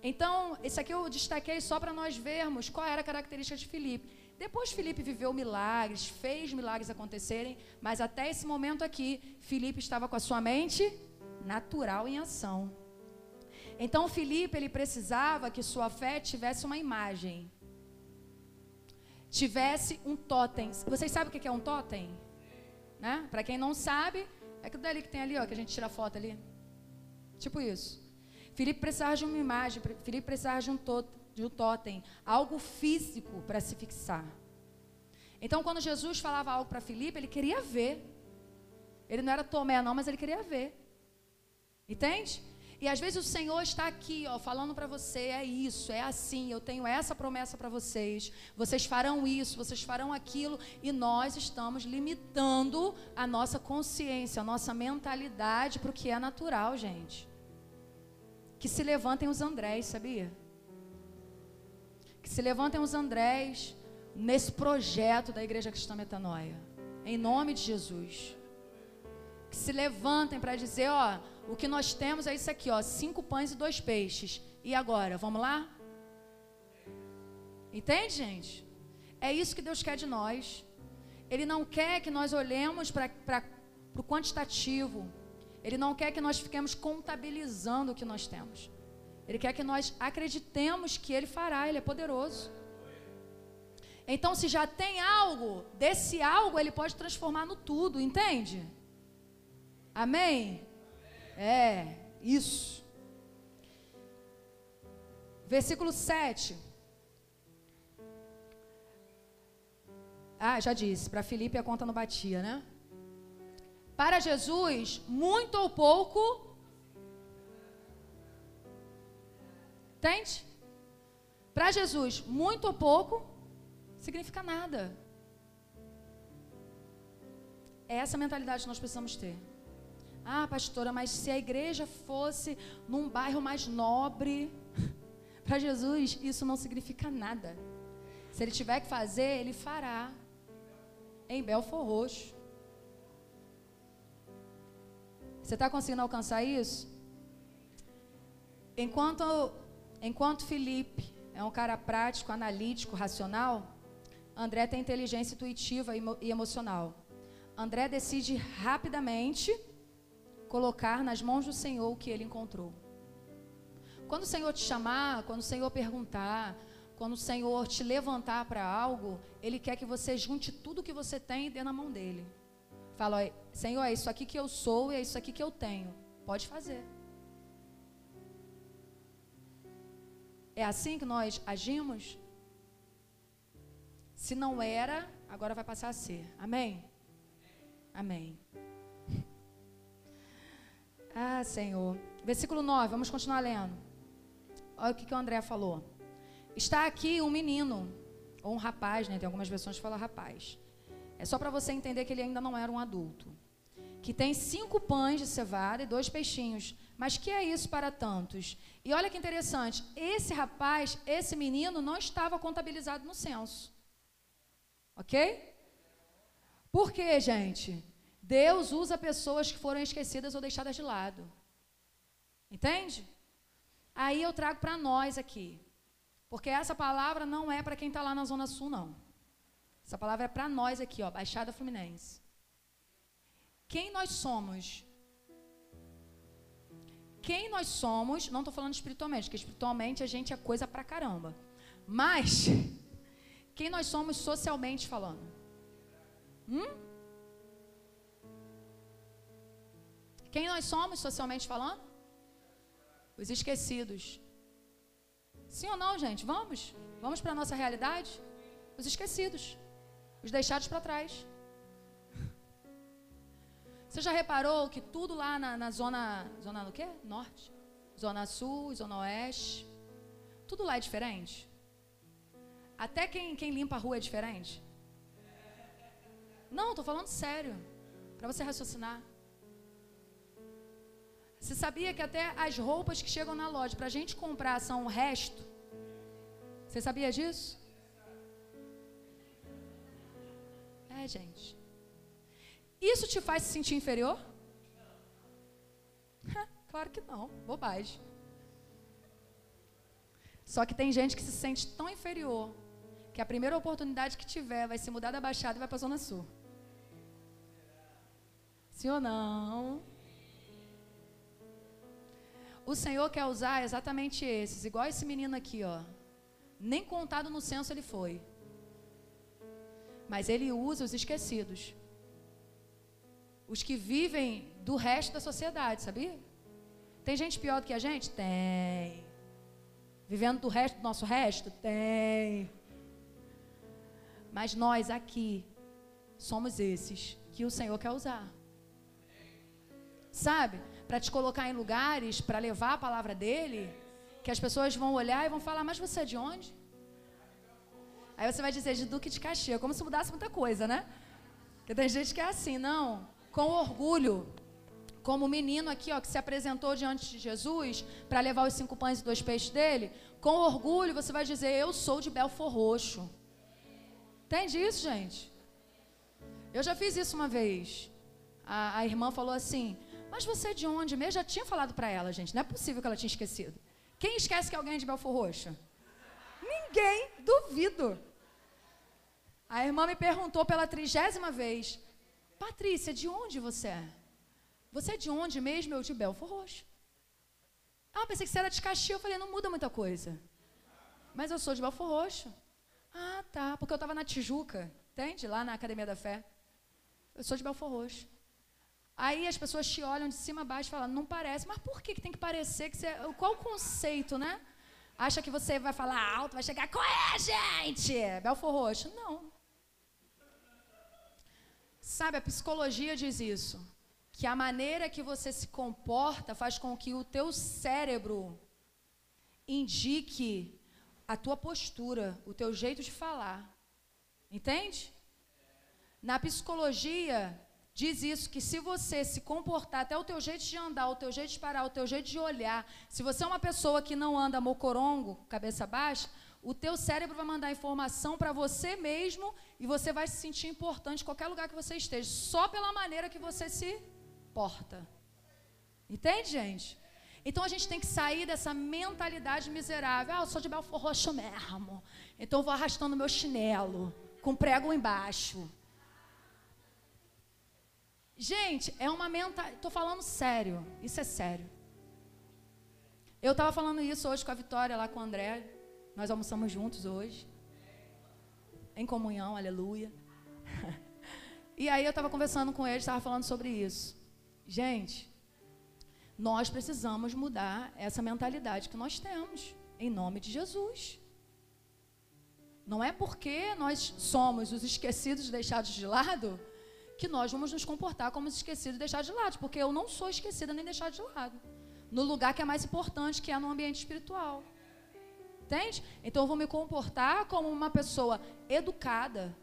Então, esse aqui eu destaquei só para nós vermos qual era a característica de Filipe. Depois Filipe viveu milagres, fez milagres acontecerem, mas até esse momento aqui, Filipe estava com a sua mente natural em ação. Então Filipe ele precisava que sua fé tivesse uma imagem. Tivesse um totem. Vocês sabem o que é um totem? Né? Para quem não sabe, é aquilo dali que tem ali, ó, que a gente tira foto ali. Tipo isso. Filipe precisava de uma imagem, Filipe precisava de um, tot, de um totem, algo físico para se fixar. Então, quando Jesus falava algo para Filipe, ele queria ver. Ele não era Tomé, não, mas ele queria ver. Entende? E às vezes o Senhor está aqui, ó, falando para você, é isso, é assim, eu tenho essa promessa para vocês. Vocês farão isso, vocês farão aquilo, e nós estamos limitando a nossa consciência, a nossa mentalidade para o que é natural, gente. Que se levantem os Andrés, sabia? Que se levantem os Andrés nesse projeto da Igreja Cristã Metanoia. Em nome de Jesus. Que se levantem para dizer, ó, o que nós temos é isso aqui, ó, cinco pães e dois peixes. E agora, vamos lá? Entende, gente? É isso que Deus quer de nós. Ele não quer que nós olhemos para o quantitativo. Ele não quer que nós fiquemos contabilizando o que nós temos. Ele quer que nós acreditemos que Ele fará, Ele é poderoso. Então, se já tem algo, desse algo Ele pode transformar no tudo, entende? Amém? É, isso. Versículo 7. Ah, já disse, para Filipe a conta não batia, né? Para Jesus, muito ou pouco. Entende? Para Jesus, muito ou pouco significa nada. É essa mentalidade que nós precisamos ter. Ah, pastora, mas se a igreja fosse num bairro mais nobre, para Jesus isso não significa nada. Se ele tiver que fazer, ele fará. Em Belfor Roxo. Você está conseguindo alcançar isso? Enquanto, enquanto Felipe é um cara prático, analítico, racional, André tem inteligência intuitiva e emocional. André decide rapidamente colocar nas mãos do Senhor o que ele encontrou. Quando o Senhor te chamar, quando o Senhor perguntar, quando o Senhor te levantar para algo, Ele quer que você junte tudo que você tem e dê na mão dele. Fala, Senhor, é isso aqui que eu sou e é isso aqui que eu tenho. Pode fazer. É assim que nós agimos? Se não era, agora vai passar a ser. Amém? Amém. Ah, Senhor. Versículo 9, vamos continuar lendo. Olha o que, que o André falou. Está aqui um menino, ou um rapaz, né? Tem algumas versões que falam rapaz. É só para você entender que ele ainda não era um adulto. Que tem cinco pães de cevada e dois peixinhos. Mas que é isso para tantos? E olha que interessante, esse rapaz, esse menino, não estava contabilizado no censo. Ok? Por quê, gente? Deus usa pessoas que foram esquecidas ou deixadas de lado. Entende? Aí eu trago para nós aqui. Porque essa palavra não é para quem está lá na Zona Sul, não. Essa palavra é para nós aqui, ó, Baixada Fluminense. Quem nós somos? Quem nós somos, não estou falando espiritualmente, porque espiritualmente a gente é coisa pra caramba. Mas, quem nós somos socialmente falando? Hum? Quem nós somos socialmente falando? Os esquecidos. Sim ou não, gente? Vamos? Vamos para a nossa realidade? Os esquecidos. Os deixados para trás. Você já reparou que tudo lá na, na zona. Zona do quê? Norte? Zona Sul, Zona Oeste. Tudo lá é diferente? Até quem, quem limpa a rua é diferente? Não, estou falando sério. Para você raciocinar. Você sabia que até as roupas que chegam na loja para a gente comprar são o resto? Você sabia disso? É, gente. Isso te faz se sentir inferior? claro que não, bobagem. Só que tem gente que se sente tão inferior que a primeira oportunidade que tiver vai se mudar da Baixada e vai para a Zona Sul. Sim ou não? O Senhor quer usar exatamente esses, igual esse menino aqui, ó. Nem contado no censo ele foi. Mas ele usa os esquecidos. Os que vivem do resto da sociedade, sabia? Tem gente pior do que a gente? Tem. Vivendo do resto do nosso resto? Tem. Mas nós aqui somos esses que o Senhor quer usar. Sabe? Para te colocar em lugares, para levar a palavra dele, que as pessoas vão olhar e vão falar: Mas você é de onde? Aí você vai dizer de Duque de Caxias, como se mudasse muita coisa, né? Porque tem gente que é assim, não. Com orgulho, como o menino aqui, ó, que se apresentou diante de Jesus para levar os cinco pães e dois peixes dele, com orgulho você vai dizer: Eu sou de Belfor Roxo. Entende isso, gente? Eu já fiz isso uma vez. A, a irmã falou assim: Mas você é de onde mesmo? Já tinha falado para ela, gente. Não é possível que ela tinha esquecido. Quem esquece que alguém é de Belfor Roxo? Ninguém, duvido. A irmã me perguntou pela trigésima vez: Patrícia, de onde você é? Você é de onde mesmo? Eu de Belfor Roxo. Ah, pensei que você era de Caxias. Eu falei: Não muda muita coisa. Mas eu sou de Belfor Roxo. Ah, tá. Porque eu estava na Tijuca, entende? Lá na Academia da Fé. Eu sou de Belfor Roxo. Aí as pessoas te olham de cima a baixo e falam, não parece. Mas por que, que tem que parecer? Que você... Qual o conceito, né? Acha que você vai falar alto, vai chegar, qual é, gente? Belfor Roxo. Não. Sabe, a psicologia diz isso. Que a maneira que você se comporta faz com que o teu cérebro indique a tua postura, o teu jeito de falar. Entende? Na psicologia, diz isso, que se você se comportar, até o teu jeito de andar, o teu jeito de parar, o teu jeito de olhar, se você é uma pessoa que não anda mocorongo, cabeça baixa, o teu cérebro vai mandar informação para você mesmo e você vai se sentir importante em qualquer lugar que você esteja, só pela maneira que você se porta. Entende, gente? Então a gente tem que sair dessa mentalidade miserável. Ah, eu sou de Belfor Roxo mesmo. Então eu vou arrastando meu chinelo, com prego embaixo. Gente, é uma mentalidade. Estou falando sério. Isso é sério. Eu estava falando isso hoje com a Vitória, lá com o André. Nós almoçamos juntos hoje. Em comunhão, aleluia. e aí eu estava conversando com ele, estava falando sobre isso. Gente, nós precisamos mudar essa mentalidade que nós temos, em nome de Jesus. Não é porque nós somos os esquecidos deixados de lado que nós vamos nos comportar como os esquecidos e deixados de lado, porque eu não sou esquecida nem deixada de lado. No lugar que é mais importante, que é no ambiente espiritual. Entende? Então eu vou me comportar como uma pessoa educada,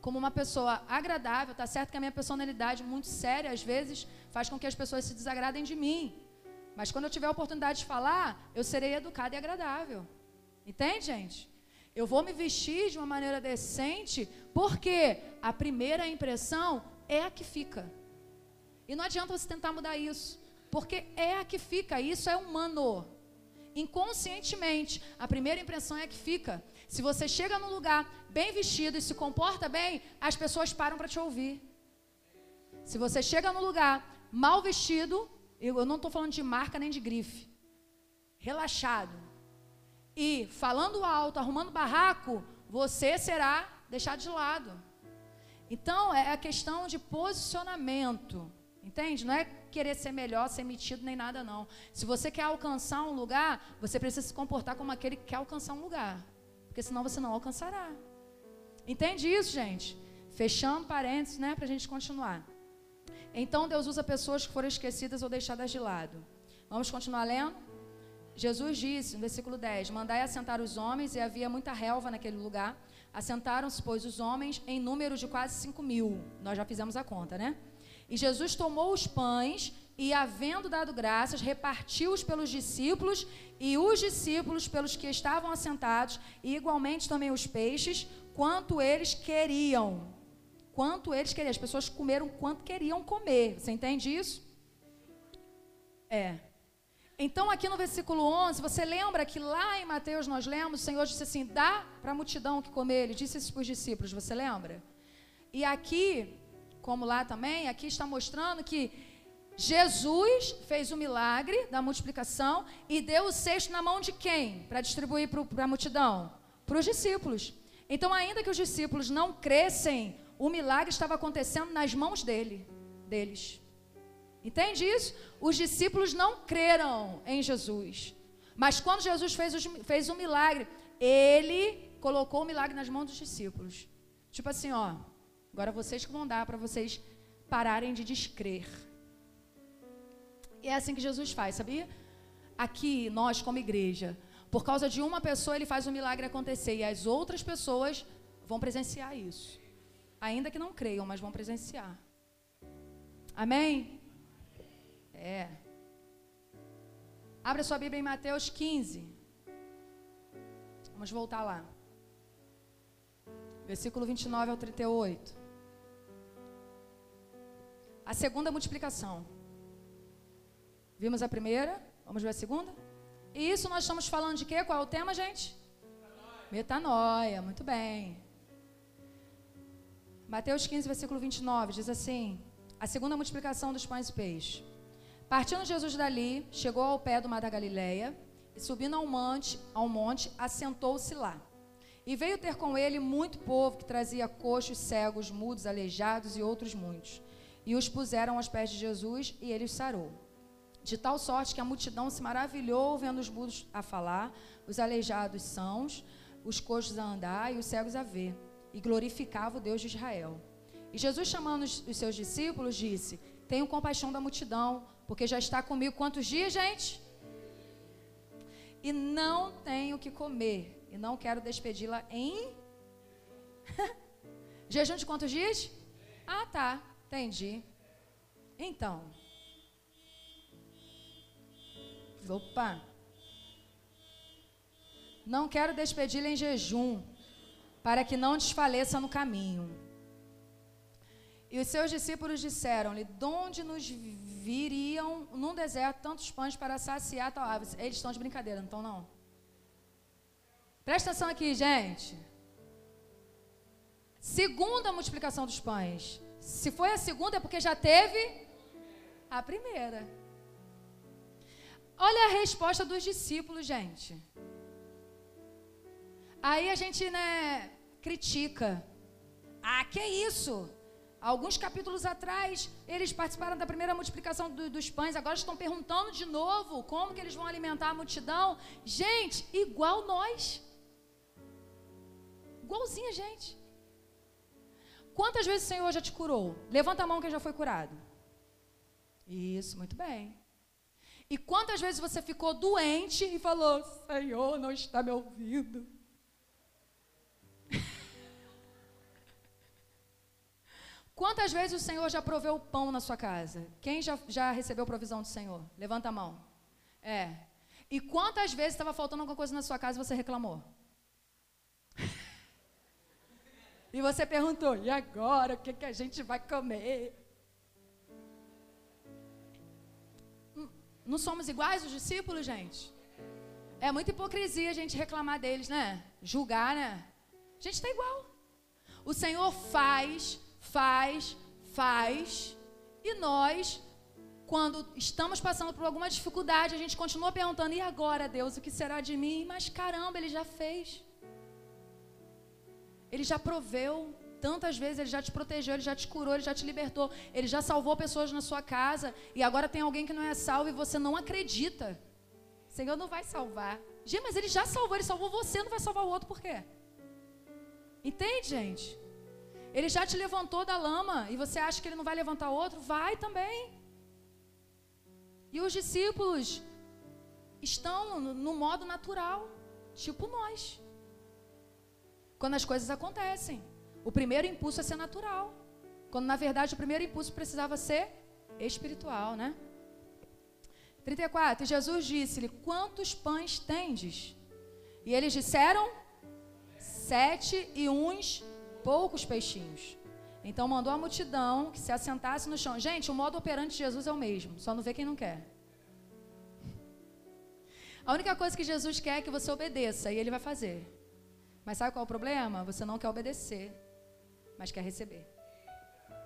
como uma pessoa agradável. Tá certo que a minha personalidade muito séria às vezes faz com que as pessoas se desagradem de mim. Mas quando eu tiver a oportunidade de falar, eu serei educada e agradável. Entende, gente? Eu vou me vestir de uma maneira decente, porque a primeira impressão é a que fica. E não adianta você tentar mudar isso, porque é a que fica, isso é humano. Inconscientemente, a primeira impressão é a que fica. Se você chega num lugar bem vestido e se comporta bem, as pessoas param para te ouvir. Se você chega num lugar mal vestido, eu não estou falando de marca nem de grife, relaxado, e falando alto, arrumando barraco, você será deixado de lado. Então, é a questão de posicionamento. Entende? Não é querer ser melhor, ser metido, nem nada, não. Se você quer alcançar um lugar, você precisa se comportar como aquele que quer alcançar um lugar. Porque senão você não alcançará. Entende isso, gente? Fechando parênteses, né? Para a gente continuar. Então Deus usa pessoas que foram esquecidas ou deixadas de lado. Vamos continuar lendo? Jesus disse, no versículo 10: Mandai assentar os homens, e havia muita relva naquele lugar. Assentaram-se, pois, os homens em número de quase cinco mil. Nós já fizemos a conta, né? E Jesus tomou os pães e, havendo dado graças, repartiu-os pelos discípulos e os discípulos pelos que estavam assentados, e igualmente também os peixes, quanto eles queriam. Quanto eles queriam. As pessoas comeram quanto queriam comer. Você entende isso? É. Então, aqui no versículo 11, você lembra que lá em Mateus nós lemos, o Senhor disse assim: dá para a multidão que comer. Ele disse isso para os discípulos, você lembra? E aqui, como lá também, aqui está mostrando que Jesus fez o milagre da multiplicação e deu o cesto na mão de quem? Para distribuir para a multidão? Para os discípulos. Então, ainda que os discípulos não crescem, o milagre estava acontecendo nas mãos dele, deles. Entende isso? Os discípulos não creram em Jesus. Mas quando Jesus fez, os, fez um milagre, ele colocou o milagre nas mãos dos discípulos. Tipo assim, ó, agora vocês que vão dar para vocês pararem de descrer. E é assim que Jesus faz, sabia? Aqui, nós, como igreja, por causa de uma pessoa, ele faz o milagre acontecer e as outras pessoas vão presenciar isso. Ainda que não creiam, mas vão presenciar. Amém? É. Abra sua Bíblia em Mateus 15. Vamos voltar lá. Versículo 29 ao 38. A segunda multiplicação. Vimos a primeira, vamos ver a segunda? E isso nós estamos falando de quê? Qual é o tema, gente? Metanoia, Metanoia muito bem. Mateus 15, versículo 29, diz assim: A segunda multiplicação dos pães e peixes. Partindo Jesus dali, chegou ao pé do mar da Galileia, e subindo ao monte, ao monte, assentou-se lá. E veio ter com ele muito povo que trazia coxos, cegos, mudos, aleijados e outros muitos. E os puseram aos pés de Jesus, e ele os sarou. De tal sorte que a multidão se maravilhou vendo os mudos a falar, os aleijados sãos, os coxos a andar e os cegos a ver, e glorificava o Deus de Israel. E Jesus, chamando os seus discípulos, disse: Tenho compaixão da multidão, porque já está comigo quantos dias, gente? E não tenho que comer, e não quero despedi-la em. Jejum de quantos dias? Ah, tá, entendi. Então, Opa! Não quero despedi-la em jejum, para que não desfaleça no caminho. E os seus discípulos disseram-lhe: De onde nos viriam num deserto tantos pães para saciar tal ave? Eles estão de brincadeira, não estão, não? Presta atenção aqui, gente. Segunda multiplicação dos pães. Se foi a segunda, é porque já teve a primeira. Olha a resposta dos discípulos, gente. Aí a gente, né, critica. Ah, que isso? Alguns capítulos atrás, eles participaram da primeira multiplicação do, dos pães, agora estão perguntando de novo como que eles vão alimentar a multidão. Gente, igual nós. Igualzinho a gente. Quantas vezes o Senhor já te curou? Levanta a mão quem já foi curado. Isso, muito bem. E quantas vezes você ficou doente e falou: Senhor, não está me ouvindo? Quantas vezes o Senhor já proveu o pão na sua casa? Quem já, já recebeu provisão do Senhor? Levanta a mão. É. E quantas vezes estava faltando alguma coisa na sua casa e você reclamou? e você perguntou: e agora? O que, que a gente vai comer? Não somos iguais os discípulos, gente? É muita hipocrisia a gente reclamar deles, né? Julgar, né? A gente está igual. O Senhor faz, faz, faz, e nós, quando estamos passando por alguma dificuldade, a gente continua perguntando: e agora, Deus, o que será de mim? Mas caramba, Ele já fez. Ele já proveu. Tantas vezes ele já te protegeu, ele já te curou, ele já te libertou, ele já salvou pessoas na sua casa e agora tem alguém que não é salvo e você não acredita. O Senhor não vai salvar. Gente, mas ele já salvou, ele salvou você, não vai salvar o outro por quê? Entende, gente? Ele já te levantou da lama e você acha que ele não vai levantar outro? Vai também. E os discípulos estão no, modo natural, tipo nós. Quando as coisas acontecem. O primeiro impulso é ser natural. Quando na verdade o primeiro impulso precisava ser espiritual, né? 34. E Jesus disse-lhe: Quantos pães tendes? E eles disseram: Sete e uns poucos peixinhos. Então mandou a multidão que se assentasse no chão. Gente, o modo operante de Jesus é o mesmo, só não vê quem não quer. A única coisa que Jesus quer é que você obedeça e ele vai fazer. Mas sabe qual é o problema? Você não quer obedecer mas quer receber.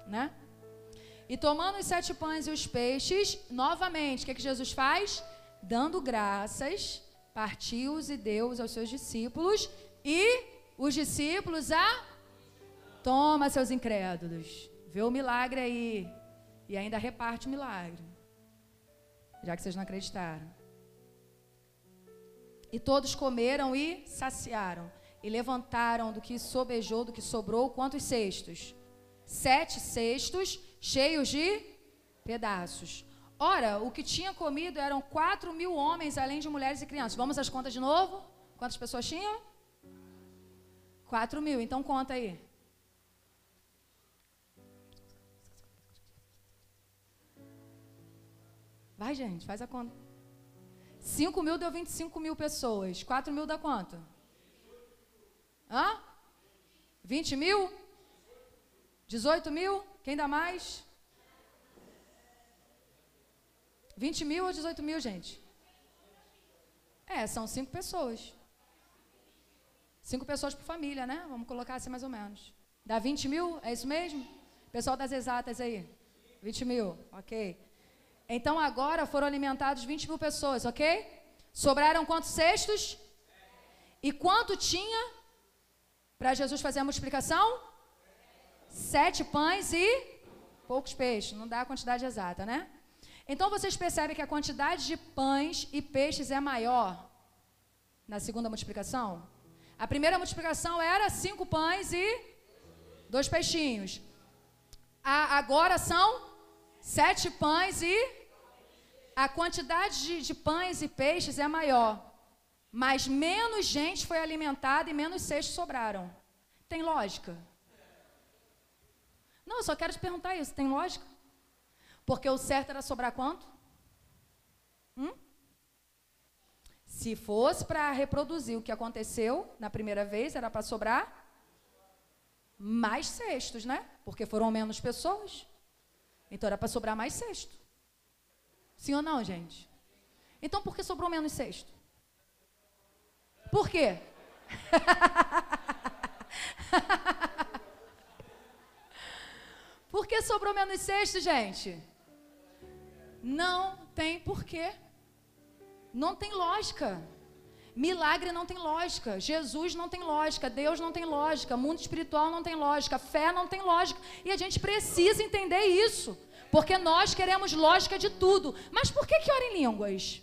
Né? E tomando os sete pães e os peixes, novamente, o que, é que Jesus faz? Dando graças, partiu-os e deu-os aos seus discípulos, e os discípulos a. Toma, seus incrédulos. Vê o milagre aí. E ainda reparte o milagre. Já que vocês não acreditaram. E todos comeram e saciaram e levantaram do que sobejou, do que sobrou, quantos cestos? Sete cestos cheios de pedaços. Ora, o que tinha comido eram quatro mil homens, além de mulheres e crianças. Vamos às contas de novo? Quantas pessoas tinham? Quatro mil. Então conta aí. Vai, gente, faz a conta. 5 mil deu 25 mil pessoas. 4 mil dá quanto? Hã? 20 mil? 18 mil? Quem dá mais? 20 mil ou 18 mil, gente? É, são cinco pessoas. Cinco pessoas por família, né? Vamos colocar assim mais ou menos. Dá 20 mil? É isso mesmo? Pessoal das exatas aí. 20 mil, ok. Então agora foram alimentados 20 mil pessoas, ok? Sobraram quantos cestos? E quanto tinha para Jesus fazer a multiplicação? Sete pães e poucos peixes. Não dá a quantidade exata, né? Então vocês percebem que a quantidade de pães e peixes é maior na segunda multiplicação? A primeira multiplicação era cinco pães e dois peixinhos. A, agora são sete pães e a quantidade de, de pães e peixes é maior, mas menos gente foi alimentada e menos cestos sobraram. Tem lógica? Não, eu só quero te perguntar isso. Tem lógica? Porque o certo era sobrar quanto? Hum? Se fosse para reproduzir o que aconteceu na primeira vez, era para sobrar mais cestos, né? Porque foram menos pessoas. Então era para sobrar mais cesto. Sim ou não, gente? Então por que sobrou menos sexto? Por quê? por que sobrou menos sexto, gente? Não tem porquê. Não tem lógica. Milagre não tem lógica. Jesus não tem lógica. Deus não tem lógica. Mundo espiritual não tem lógica. Fé não tem lógica. E a gente precisa entender isso. Porque nós queremos lógica de tudo. Mas por que, que ora em línguas?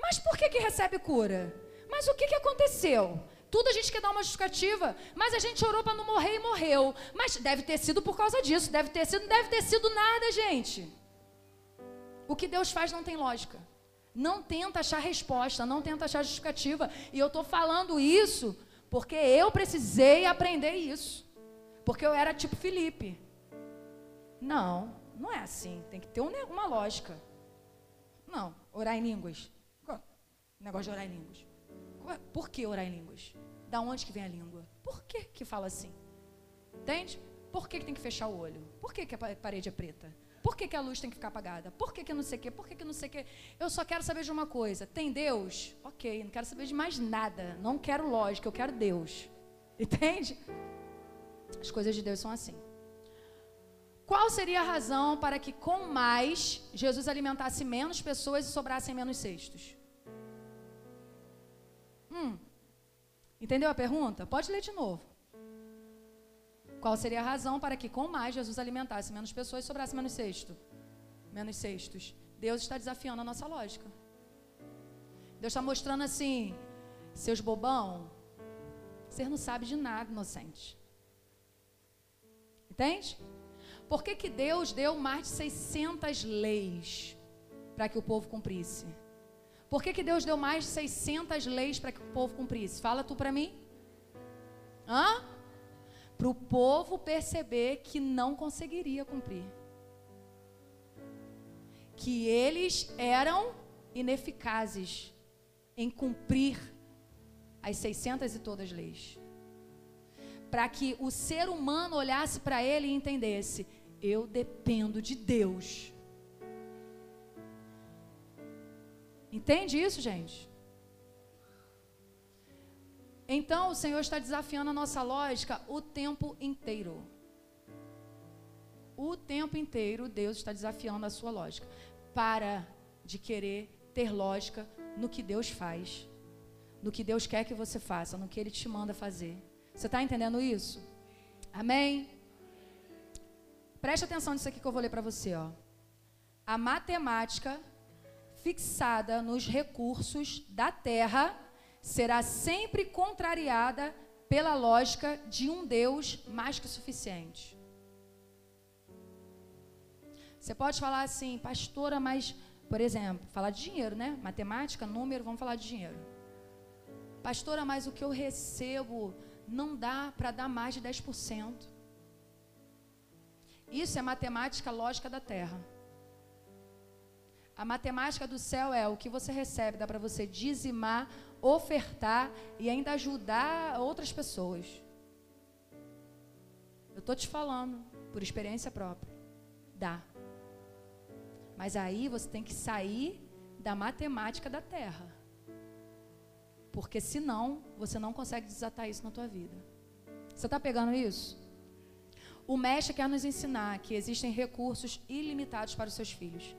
Mas por que, que recebe cura? Mas o que, que aconteceu? Tudo a gente quer dar uma justificativa, mas a gente orou para não morrer e morreu. Mas deve ter sido por causa disso, deve ter sido, não deve ter sido nada, gente. O que Deus faz não tem lógica. Não tenta achar resposta, não tenta achar justificativa. E eu estou falando isso porque eu precisei aprender isso. Porque eu era tipo Felipe. Não, não é assim. Tem que ter uma lógica. Não, orar em línguas. Negócio de orar em línguas. É? Por que orar em línguas? Da onde que vem a língua? Por que que fala assim? Entende? Por que, que tem que fechar o olho? Por que, que a parede é preta? Por que, que a luz tem que ficar apagada? Por que, que não sei o quê? Por que, que não sei o quê? Eu só quero saber de uma coisa. Tem Deus? Ok, não quero saber de mais nada. Não quero lógica, eu quero Deus. Entende? As coisas de Deus são assim. Qual seria a razão para que com mais Jesus alimentasse menos pessoas e sobrassem menos cestos? Hum. Entendeu a pergunta? Pode ler de novo. Qual seria a razão para que com mais Jesus alimentasse menos pessoas e sobrasse menos cesto? Menos cestos. Deus está desafiando a nossa lógica. Deus está mostrando assim, seus bobão, você não sabe de nada, inocente. Entende? Por que, que Deus deu mais de 600 leis para que o povo cumprisse? Por que, que Deus deu mais de 600 leis para que o povo cumprisse? Fala tu para mim. Hã? Para o povo perceber que não conseguiria cumprir. Que eles eram ineficazes em cumprir as 600 e todas as leis. Para que o ser humano olhasse para ele e entendesse: eu dependo de Deus. Entende isso, gente? Então o Senhor está desafiando a nossa lógica o tempo inteiro. O tempo inteiro Deus está desafiando a sua lógica. Para de querer ter lógica no que Deus faz, no que Deus quer que você faça, no que Ele te manda fazer. Você está entendendo isso? Amém? Preste atenção nisso aqui que eu vou ler para você. Ó. A matemática fixada nos recursos da Terra será sempre contrariada pela lógica de um Deus mais que suficiente. Você pode falar assim, pastora, mas, por exemplo, falar de dinheiro, né? Matemática, número, vamos falar de dinheiro. Pastora, mas o que eu recebo não dá para dar mais de 10%. Isso é matemática lógica da terra. A matemática do céu é o que você recebe, dá para você dizimar, ofertar e ainda ajudar outras pessoas. Eu estou te falando, por experiência própria. Dá. Mas aí você tem que sair da matemática da terra. Porque senão você não consegue desatar isso na tua vida. Você está pegando isso? O mestre quer nos ensinar que existem recursos ilimitados para os seus filhos.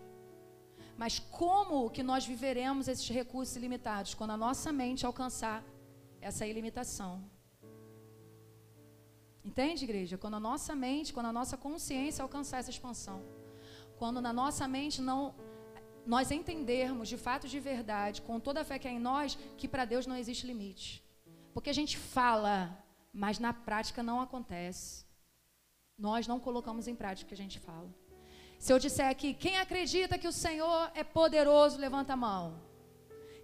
Mas como que nós viveremos esses recursos ilimitados quando a nossa mente alcançar essa ilimitação? Entende, igreja? Quando a nossa mente, quando a nossa consciência alcançar essa expansão. Quando na nossa mente não nós entendermos de fato de verdade, com toda a fé que há em nós, que para Deus não existe limite. Porque a gente fala, mas na prática não acontece. Nós não colocamos em prática o que a gente fala. Se eu disser aqui, quem acredita que o Senhor é poderoso, levanta a mão.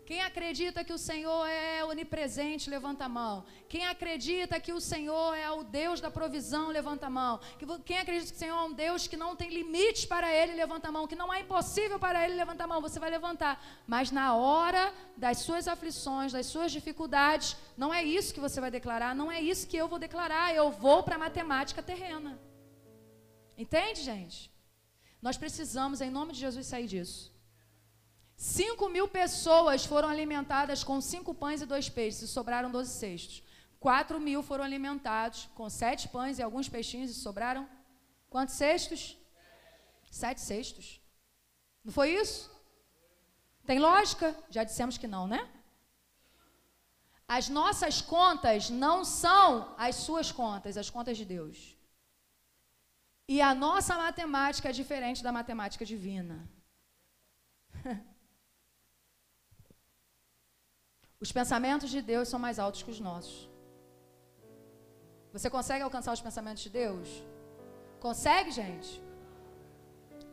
Quem acredita que o Senhor é onipresente, levanta a mão. Quem acredita que o Senhor é o Deus da provisão, levanta a mão. Quem acredita que o Senhor é um Deus que não tem limites para ele, levanta a mão. Que não é impossível para ele, levanta a mão. Você vai levantar. Mas na hora das suas aflições, das suas dificuldades, não é isso que você vai declarar, não é isso que eu vou declarar. Eu vou para a matemática terrena. Entende, gente? Nós precisamos, em nome de Jesus, sair disso. Cinco mil pessoas foram alimentadas com cinco pães e dois peixes, e sobraram doze cestos. Quatro mil foram alimentados com sete pães e alguns peixinhos, e sobraram quantos cestos? Sete cestos. Não foi isso? Tem lógica? Já dissemos que não, né? As nossas contas não são as suas contas, as contas de Deus. E a nossa matemática é diferente da matemática divina. Os pensamentos de Deus são mais altos que os nossos. Você consegue alcançar os pensamentos de Deus? Consegue, gente?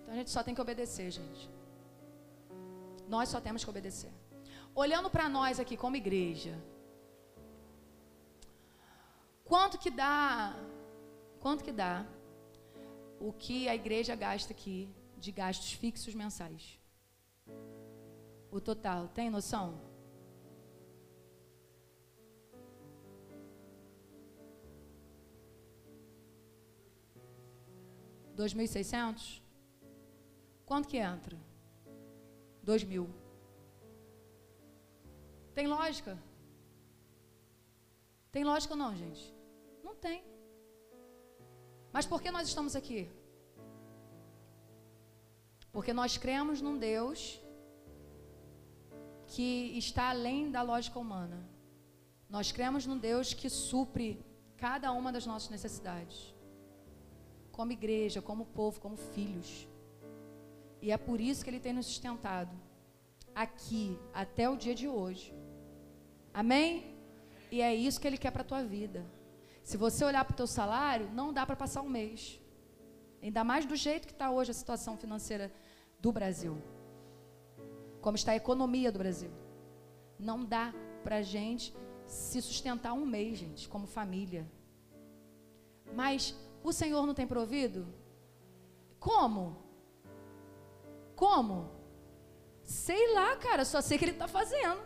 Então a gente só tem que obedecer, gente. Nós só temos que obedecer. Olhando para nós aqui como igreja, quanto que dá? Quanto que dá o que a igreja gasta aqui de gastos fixos mensais. O total, tem noção? Dois mil e seiscentos? Quanto que entra? Dois mil. Tem lógica? Tem lógica ou não, gente? Não tem. Mas por que nós estamos aqui? Porque nós cremos num Deus que está além da lógica humana. Nós cremos num Deus que supre cada uma das nossas necessidades. Como igreja, como povo, como filhos. E é por isso que Ele tem nos sustentado aqui até o dia de hoje. Amém? E é isso que Ele quer para a tua vida. Se você olhar para o teu salário, não dá para passar um mês. Ainda mais do jeito que está hoje a situação financeira do Brasil. Como está a economia do Brasil. Não dá para a gente se sustentar um mês, gente, como família. Mas o Senhor não tem provido? Como? Como? Sei lá, cara, só sei que Ele está fazendo.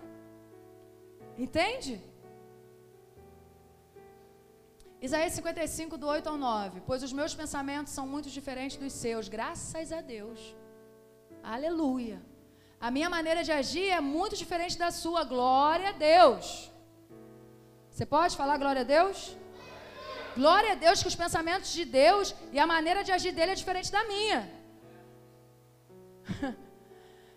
Entende? Isaías 55, do 8 ao 9. Pois os meus pensamentos são muito diferentes dos seus, graças a Deus. Aleluia. A minha maneira de agir é muito diferente da sua. Glória a Deus. Você pode falar glória a Deus? Glória a Deus que os pensamentos de Deus e a maneira de agir dele é diferente da minha.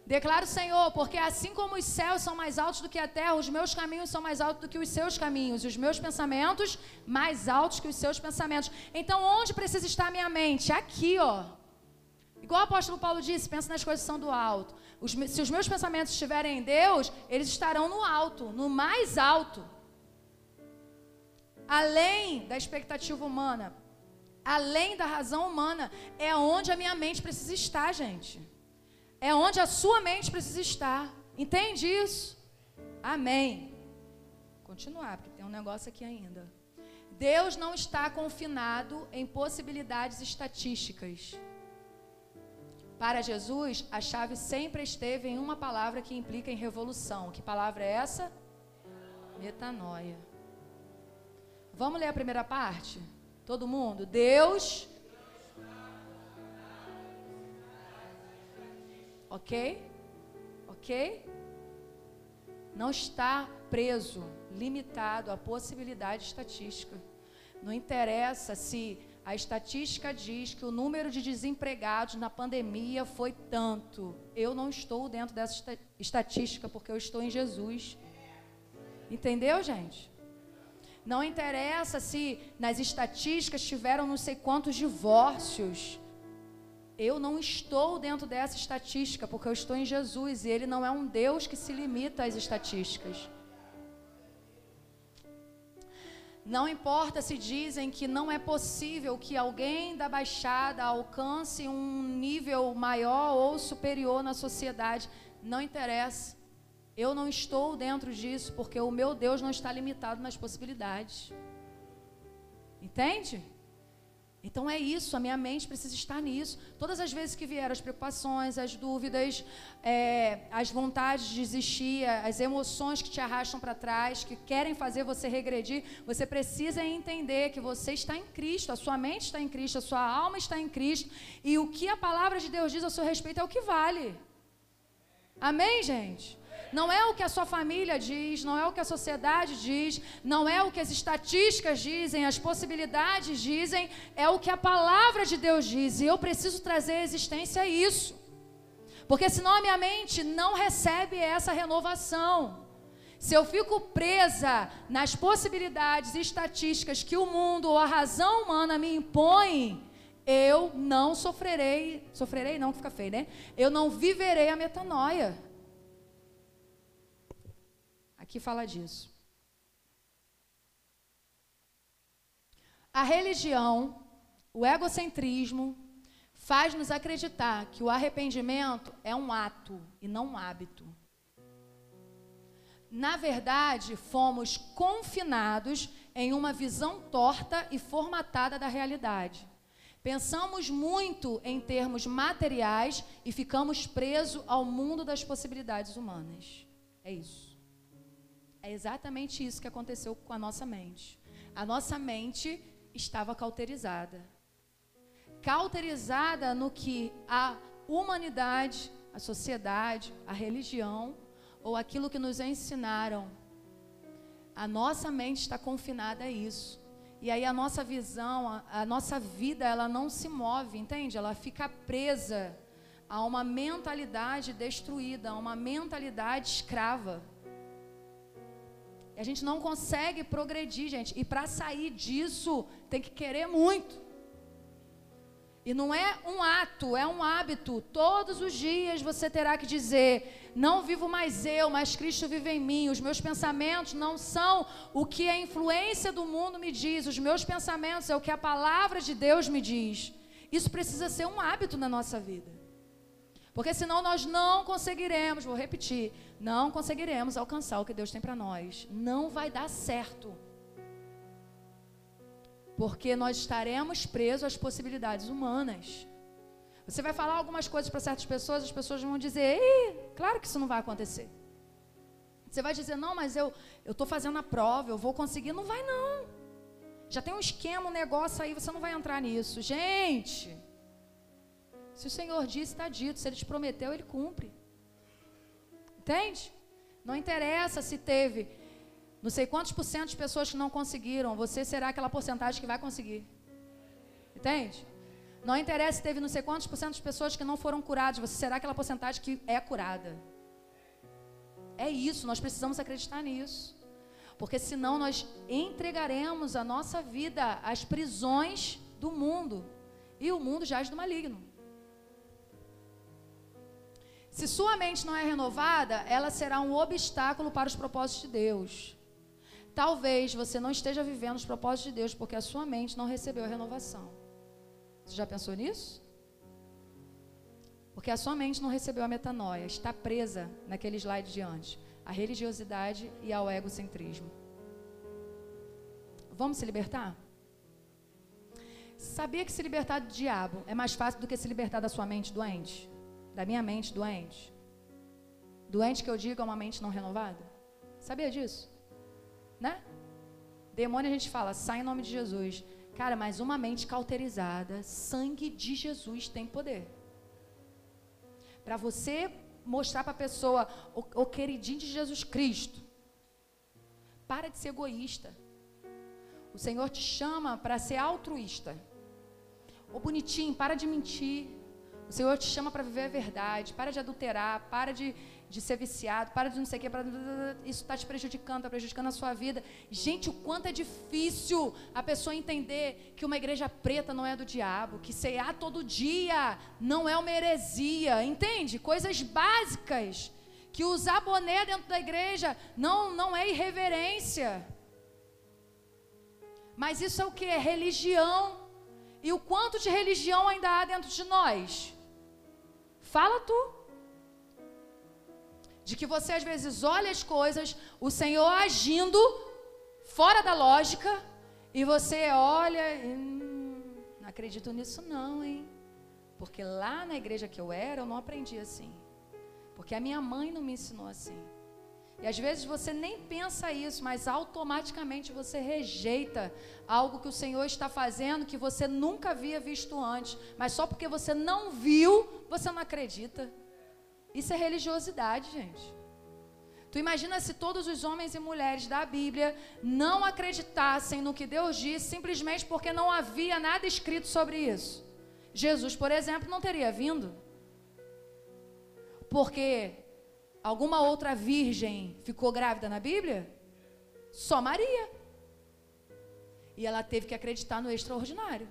Declaro, Senhor, porque assim como os céus são mais altos do que a terra, os meus caminhos são mais altos do que os seus caminhos, e os meus pensamentos mais altos que os seus pensamentos. Então, onde precisa estar a minha mente? Aqui, ó. Igual o apóstolo Paulo disse, pensa nas coisas que são do alto. Os, se os meus pensamentos estiverem em Deus, eles estarão no alto, no mais alto. Além da expectativa humana. além da razão humana. É onde a minha mente precisa estar, gente. É onde a sua mente precisa estar. Entende isso? Amém. Continuar, porque tem um negócio aqui ainda. Deus não está confinado em possibilidades estatísticas. Para Jesus, a chave sempre esteve em uma palavra que implica em revolução. Que palavra é essa? Metanoia. Vamos ler a primeira parte? Todo mundo? Deus. Ok? Ok? Não está preso, limitado à possibilidade estatística. Não interessa se a estatística diz que o número de desempregados na pandemia foi tanto. Eu não estou dentro dessa estatística porque eu estou em Jesus. Entendeu, gente? Não interessa se nas estatísticas tiveram não sei quantos divórcios. Eu não estou dentro dessa estatística porque eu estou em Jesus e Ele não é um Deus que se limita às estatísticas. Não importa se dizem que não é possível que alguém da Baixada alcance um nível maior ou superior na sociedade, não interessa. Eu não estou dentro disso porque o meu Deus não está limitado nas possibilidades. Entende? Então é isso, a minha mente precisa estar nisso. Todas as vezes que vieram as preocupações, as dúvidas, é, as vontades de desistir, as emoções que te arrastam para trás, que querem fazer você regredir, você precisa entender que você está em Cristo, a sua mente está em Cristo, a sua alma está em Cristo, e o que a palavra de Deus diz a seu respeito é o que vale. Amém, gente? Não é o que a sua família diz, não é o que a sociedade diz, não é o que as estatísticas dizem, as possibilidades dizem, é o que a palavra de Deus diz. E eu preciso trazer à existência isso. Porque senão a minha mente não recebe essa renovação. Se eu fico presa nas possibilidades e estatísticas que o mundo ou a razão humana me impõe, eu não sofrerei, sofrerei não, que fica feio, né? Eu não viverei a metanoia. Aqui fala disso. A religião, o egocentrismo, faz-nos acreditar que o arrependimento é um ato e não um hábito. Na verdade, fomos confinados em uma visão torta e formatada da realidade. Pensamos muito em termos materiais e ficamos presos ao mundo das possibilidades humanas. É isso. É exatamente isso que aconteceu com a nossa mente. A nossa mente estava cauterizada. Cauterizada no que a humanidade, a sociedade, a religião ou aquilo que nos ensinaram. A nossa mente está confinada a isso. E aí a nossa visão, a, a nossa vida, ela não se move, entende? Ela fica presa a uma mentalidade destruída, a uma mentalidade escrava. E a gente não consegue progredir, gente. E para sair disso, tem que querer muito. E não é um ato, é um hábito. Todos os dias você terá que dizer: não vivo mais eu, mas Cristo vive em mim. Os meus pensamentos não são o que a influência do mundo me diz. Os meus pensamentos é o que a palavra de Deus me diz. Isso precisa ser um hábito na nossa vida. Porque senão nós não conseguiremos, vou repetir, não conseguiremos alcançar o que Deus tem para nós. Não vai dar certo. Porque nós estaremos presos às possibilidades humanas. Você vai falar algumas coisas para certas pessoas, as pessoas vão dizer: claro que isso não vai acontecer. Você vai dizer: não, mas eu estou fazendo a prova, eu vou conseguir. Não vai, não. Já tem um esquema, um negócio aí, você não vai entrar nisso. Gente, se o Senhor disse, está dito. Se Ele te prometeu, Ele cumpre. Entende? Não interessa se teve não sei quantos por cento de pessoas que não conseguiram. Você será aquela porcentagem que vai conseguir. Entende? Não interessa se teve não sei quantos por cento de pessoas que não foram curadas. Você será aquela porcentagem que é curada. É isso, nós precisamos acreditar nisso. Porque senão nós entregaremos a nossa vida às prisões do mundo. E o mundo jaz do maligno. Se sua mente não é renovada, ela será um obstáculo para os propósitos de Deus. Talvez você não esteja vivendo os propósitos de Deus porque a sua mente não recebeu a renovação. Você já pensou nisso? Porque a sua mente não recebeu a metanoia, está presa naquele slide de antes, a religiosidade e ao egocentrismo. Vamos se libertar? Sabia que se libertar do diabo é mais fácil do que se libertar da sua mente doente? Da minha mente doente? Doente que eu digo é uma mente não renovada? Sabia disso? Né? Demônio a gente fala, sai em nome de Jesus. Cara, mas uma mente cauterizada, sangue de Jesus tem poder. Para você mostrar para a pessoa o, o queridinho de Jesus Cristo. Para de ser egoísta. O Senhor te chama para ser altruísta. Ô bonitinho, para de mentir. O Senhor te chama para viver a verdade. Para de adulterar. Para de, de ser viciado. Para de não sei o que. Para... Isso está te prejudicando, está prejudicando a sua vida. Gente, o quanto é difícil a pessoa entender que uma igreja preta não é do diabo. Que cear todo dia não é uma heresia. Entende? Coisas básicas. Que usar boné dentro da igreja não, não é irreverência. Mas isso é o que? É religião. E o quanto de religião ainda há dentro de nós? Fala tu. De que você às vezes olha as coisas, o Senhor agindo fora da lógica, e você olha, hum, não acredito nisso não, hein? Porque lá na igreja que eu era, eu não aprendi assim. Porque a minha mãe não me ensinou assim. E às vezes você nem pensa isso, mas automaticamente você rejeita algo que o Senhor está fazendo que você nunca havia visto antes. Mas só porque você não viu, você não acredita. Isso é religiosidade, gente. Tu imagina se todos os homens e mulheres da Bíblia não acreditassem no que Deus disse simplesmente porque não havia nada escrito sobre isso. Jesus, por exemplo, não teria vindo. Porque Alguma outra virgem ficou grávida na Bíblia? Só Maria. E ela teve que acreditar no extraordinário.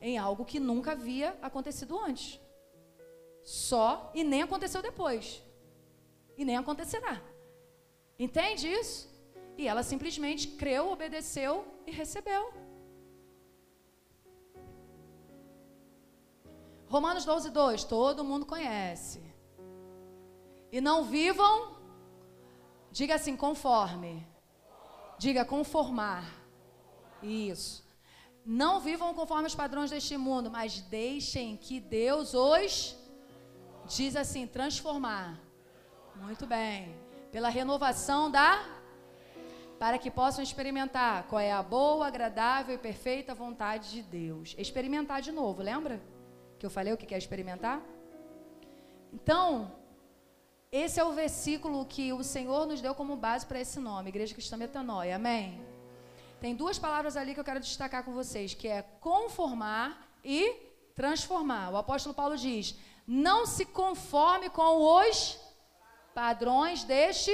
Em algo que nunca havia acontecido antes. Só e nem aconteceu depois. E nem acontecerá. Entende isso? E ela simplesmente creu, obedeceu e recebeu. Romanos 12, 2, todo mundo conhece. E não vivam, diga assim, conforme. Diga conformar. Isso. Não vivam conforme os padrões deste mundo, mas deixem que Deus os diz assim, transformar. Muito bem. Pela renovação da para que possam experimentar qual é a boa, agradável e perfeita vontade de Deus. Experimentar de novo, lembra? Que eu falei o que quer experimentar? Então, esse é o versículo que o Senhor nos deu como base para esse nome, Igreja Cristã Metanoia. Amém? Tem duas palavras ali que eu quero destacar com vocês, que é conformar e transformar. O apóstolo Paulo diz: "Não se conforme com os padrões deste,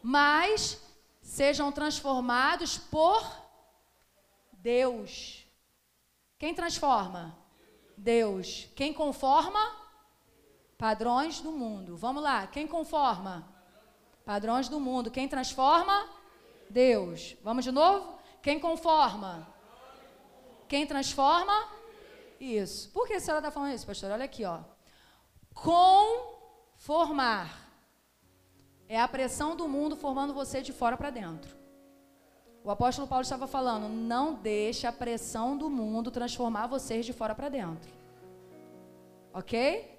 mas sejam transformados por Deus. Quem transforma? Deus. Quem conforma? Padrões do mundo. Vamos lá, quem conforma? Padrões do mundo. Quem transforma? Deus. Vamos de novo? Quem conforma? Quem transforma? Isso. Por que a senhora está falando isso, pastor? Olha aqui, ó. Conformar. É a pressão do mundo formando você de fora para dentro. O apóstolo Paulo estava falando: não deixe a pressão do mundo transformar vocês de fora para dentro. Ok?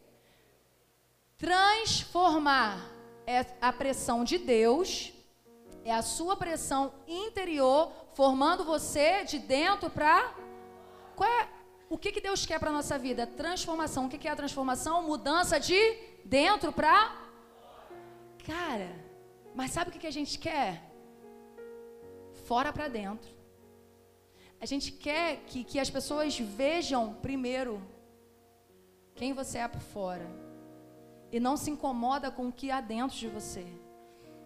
Transformar é a pressão de Deus, é a sua pressão interior, formando você de dentro para. Qual é, o que, que Deus quer para nossa vida? Transformação. O que, que é a transformação? Mudança de dentro para. Cara, mas sabe o que, que a gente quer? Fora para dentro. A gente quer que, que as pessoas vejam primeiro quem você é por fora e não se incomoda com o que há dentro de você.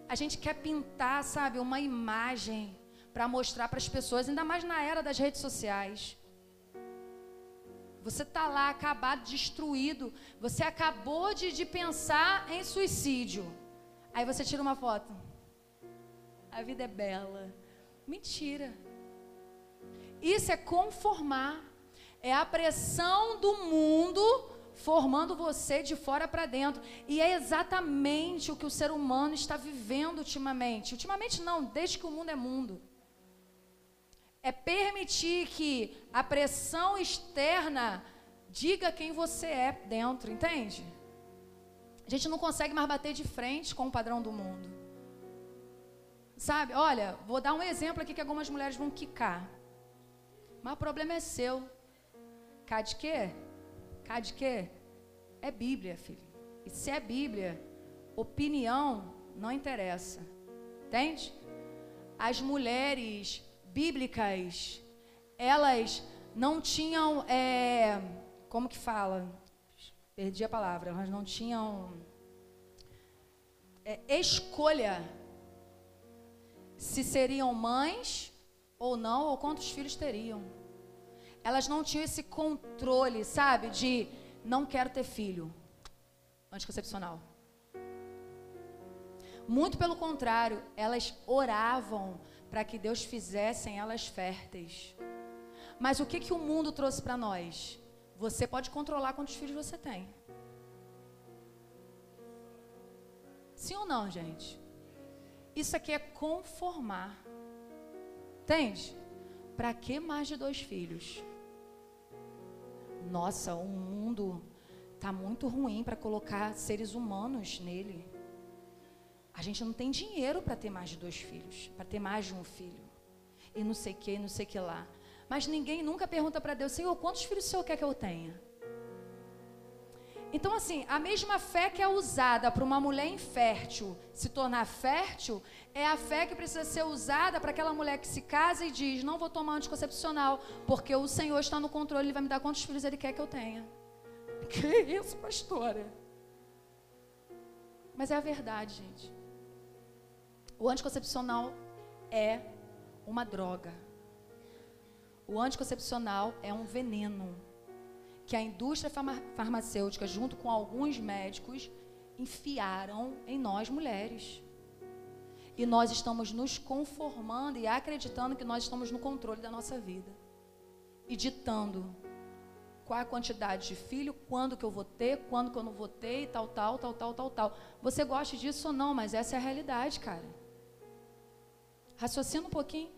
A gente quer pintar, sabe, uma imagem para mostrar para as pessoas, ainda mais na era das redes sociais. Você está lá acabado, destruído. Você acabou de, de pensar em suicídio. Aí você tira uma foto. A vida é bela. Mentira. Isso é conformar. É a pressão do mundo formando você de fora para dentro. E é exatamente o que o ser humano está vivendo ultimamente. Ultimamente não, desde que o mundo é mundo. É permitir que a pressão externa diga quem você é dentro, entende? A gente não consegue mais bater de frente com o padrão do mundo. Sabe? Olha, vou dar um exemplo aqui que algumas mulheres vão quicar. Mas o problema é seu. Cá de quê? Cá de quê? É Bíblia, filho. E se é Bíblia, opinião não interessa. Entende? As mulheres bíblicas, elas não tinham, é, como que fala? Perdi a palavra, elas não tinham é, escolha se seriam mães ou não, ou quantos filhos teriam. Elas não tinham esse controle, sabe, de não quero ter filho anticoncepcional. Muito pelo contrário, elas oravam para que Deus fizessem elas férteis. Mas o que, que o mundo trouxe para nós? Você pode controlar quantos filhos você tem. Sim ou não, gente? Isso aqui é conformar. Entende? Para que mais de dois filhos? Nossa, o mundo está muito ruim para colocar seres humanos nele. A gente não tem dinheiro para ter mais de dois filhos, para ter mais de um filho. E não sei que, não sei que lá. Mas ninguém nunca pergunta para Deus, Senhor, quantos filhos o Senhor quer que eu tenha? Então, assim, a mesma fé que é usada para uma mulher infértil se tornar fértil, é a fé que precisa ser usada para aquela mulher que se casa e diz: Não vou tomar anticoncepcional, porque o Senhor está no controle, Ele vai me dar quantos filhos Ele quer que eu tenha. Que isso, pastora? Mas é a verdade, gente. O anticoncepcional é uma droga. O anticoncepcional é um veneno que a indústria farmacêutica, junto com alguns médicos, enfiaram em nós mulheres. E nós estamos nos conformando e acreditando que nós estamos no controle da nossa vida. E ditando qual a quantidade de filho, quando que eu vou ter, quando que eu não vou ter, e tal, tal, tal, tal, tal, tal. Você gosta disso ou não, mas essa é a realidade, cara. Raciocina um pouquinho.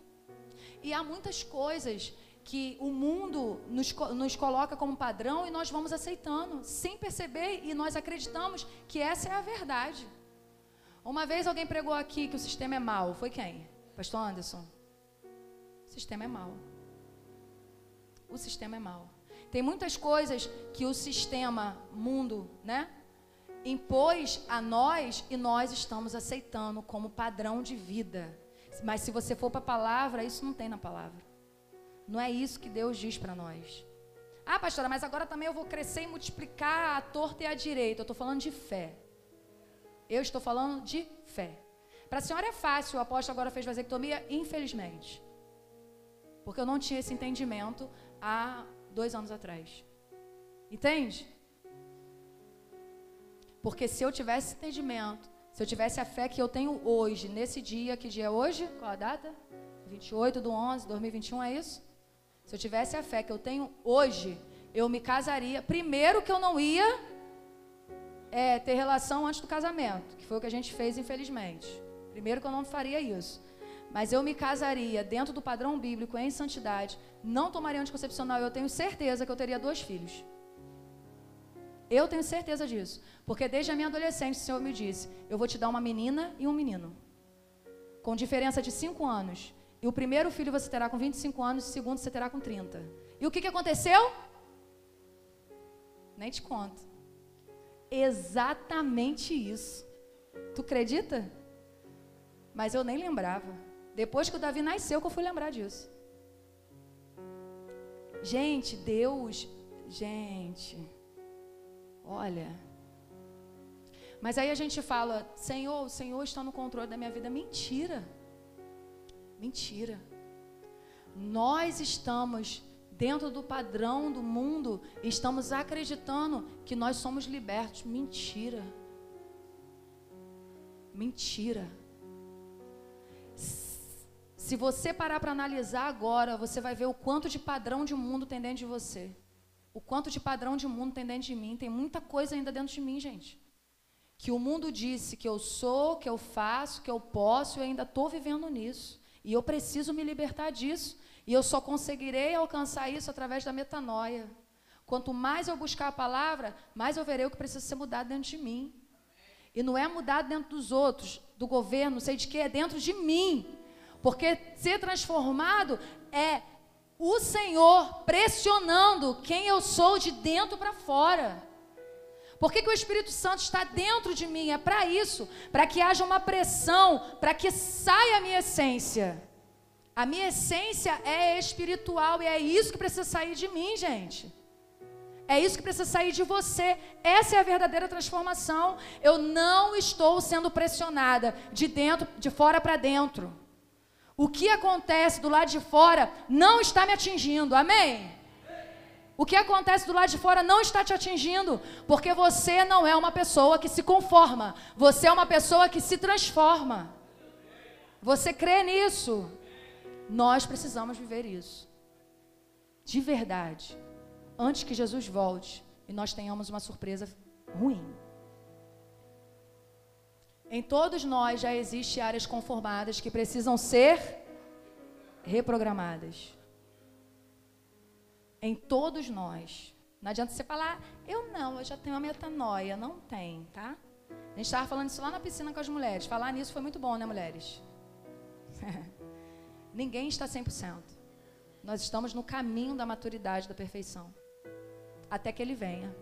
E há muitas coisas que o mundo nos, nos coloca como padrão e nós vamos aceitando, sem perceber, e nós acreditamos que essa é a verdade. Uma vez alguém pregou aqui que o sistema é mau. Foi quem? Pastor Anderson? O sistema é mau. O sistema é mau. Tem muitas coisas que o sistema mundo, né, impôs a nós e nós estamos aceitando como padrão de vida. Mas se você for para a palavra, isso não tem na palavra. Não é isso que Deus diz para nós. Ah, pastora, mas agora também eu vou crescer e multiplicar a torta e a direita. Eu estou falando de fé. Eu estou falando de fé. Para a senhora é fácil, o apóstolo agora fez vasectomia, infelizmente. Porque eu não tinha esse entendimento há dois anos atrás. Entende? Porque se eu tivesse entendimento se eu tivesse a fé que eu tenho hoje, nesse dia, que dia é hoje? Qual a data? 28 do 11, 2021, é isso? Se eu tivesse a fé que eu tenho hoje, eu me casaria. Primeiro que eu não ia é, ter relação antes do casamento, que foi o que a gente fez, infelizmente. Primeiro que eu não faria isso. Mas eu me casaria dentro do padrão bíblico, em santidade, não tomaria anticoncepcional, eu tenho certeza que eu teria dois filhos. Eu tenho certeza disso. Porque desde a minha adolescência o Senhor me disse: Eu vou te dar uma menina e um menino. Com diferença de 5 anos. E o primeiro filho você terá com 25 anos, o segundo você terá com 30. E o que, que aconteceu? Nem te conto. Exatamente isso. Tu acredita? Mas eu nem lembrava. Depois que o Davi nasceu, que eu fui lembrar disso. Gente, Deus, gente, olha, mas aí a gente fala, Senhor, o Senhor está no controle da minha vida. Mentira. Mentira. Nós estamos dentro do padrão do mundo e estamos acreditando que nós somos libertos. Mentira. Mentira. Se você parar para analisar agora, você vai ver o quanto de padrão de mundo tem dentro de você. O quanto de padrão de mundo tem dentro de mim. Tem muita coisa ainda dentro de mim, gente. Que o mundo disse que eu sou, que eu faço, que eu posso, e eu ainda estou vivendo nisso. E eu preciso me libertar disso. E eu só conseguirei alcançar isso através da metanoia. Quanto mais eu buscar a palavra, mais eu verei o que precisa ser mudado dentro de mim. E não é mudado dentro dos outros, do governo, não sei de que, é dentro de mim. Porque ser transformado é o Senhor pressionando quem eu sou de dentro para fora. Por que, que, o Espírito Santo está dentro de mim? É para isso, para que haja uma pressão, para que saia a minha essência. A minha essência é espiritual e é isso que precisa sair de mim, gente. É isso que precisa sair de você. Essa é a verdadeira transformação. Eu não estou sendo pressionada de dentro, de fora para dentro. O que acontece do lado de fora não está me atingindo. Amém? O que acontece do lado de fora não está te atingindo, porque você não é uma pessoa que se conforma, você é uma pessoa que se transforma. Você crê nisso? Nós precisamos viver isso. De verdade. Antes que Jesus volte e nós tenhamos uma surpresa ruim. Em todos nós já existem áreas conformadas que precisam ser reprogramadas. Em todos nós. Não adianta você falar, eu não, eu já tenho a metanoia. Não tem, tá? A gente estava falando isso lá na piscina com as mulheres. Falar nisso foi muito bom, né, mulheres? Ninguém está 100%. Nós estamos no caminho da maturidade, da perfeição. Até que ele venha.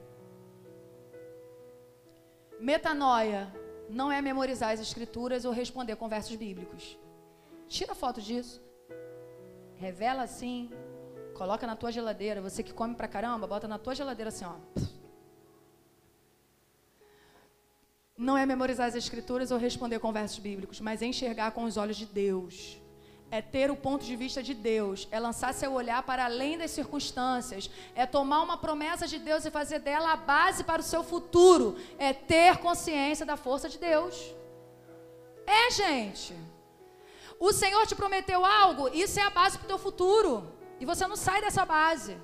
Metanoia não é memorizar as escrituras ou responder com versos bíblicos. Tira foto disso. Revela assim. Coloca na tua geladeira. Você que come pra caramba, bota na tua geladeira assim, ó. Não é memorizar as escrituras ou responder com versos bíblicos, mas é enxergar com os olhos de Deus é ter o ponto de vista de Deus, é lançar seu olhar para além das circunstâncias, é tomar uma promessa de Deus e fazer dela a base para o seu futuro, é ter consciência da força de Deus. É, gente. O Senhor te prometeu algo, isso é a base para o teu futuro. E você não sai dessa base.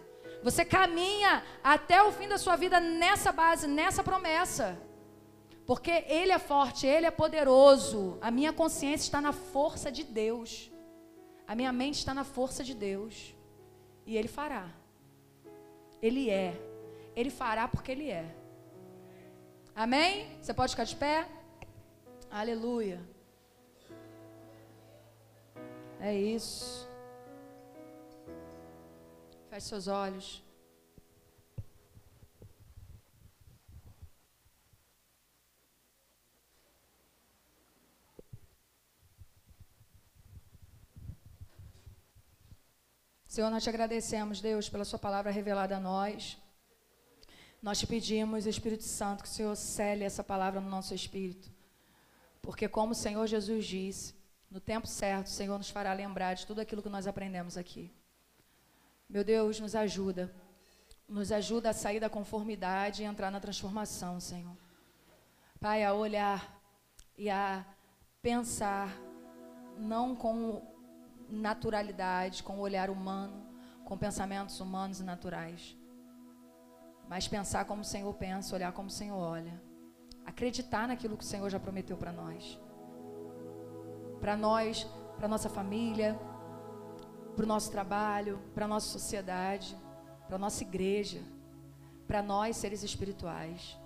Você caminha até o fim da sua vida nessa base, nessa promessa. Porque Ele é forte, Ele é poderoso. A minha consciência está na força de Deus. A minha mente está na força de Deus. E Ele fará. Ele é. Ele fará porque Ele é. Amém? Você pode ficar de pé? Aleluia. É isso. Feche seus olhos. Senhor, nós te agradecemos, Deus, pela Sua palavra revelada a nós. Nós te pedimos, Espírito Santo, que o Senhor cele essa palavra no nosso espírito. Porque, como o Senhor Jesus disse, no tempo certo, o Senhor nos fará lembrar de tudo aquilo que nós aprendemos aqui. Meu Deus, nos ajuda. Nos ajuda a sair da conformidade e entrar na transformação, Senhor. Pai, a olhar e a pensar, não com naturalidade, com o olhar humano, com pensamentos humanos e naturais. Mas pensar como o Senhor pensa, olhar como o Senhor olha. Acreditar naquilo que o Senhor já prometeu para nós. Para nós, para nossa família, para o nosso trabalho, para a nossa sociedade, para a nossa igreja, para nós seres espirituais.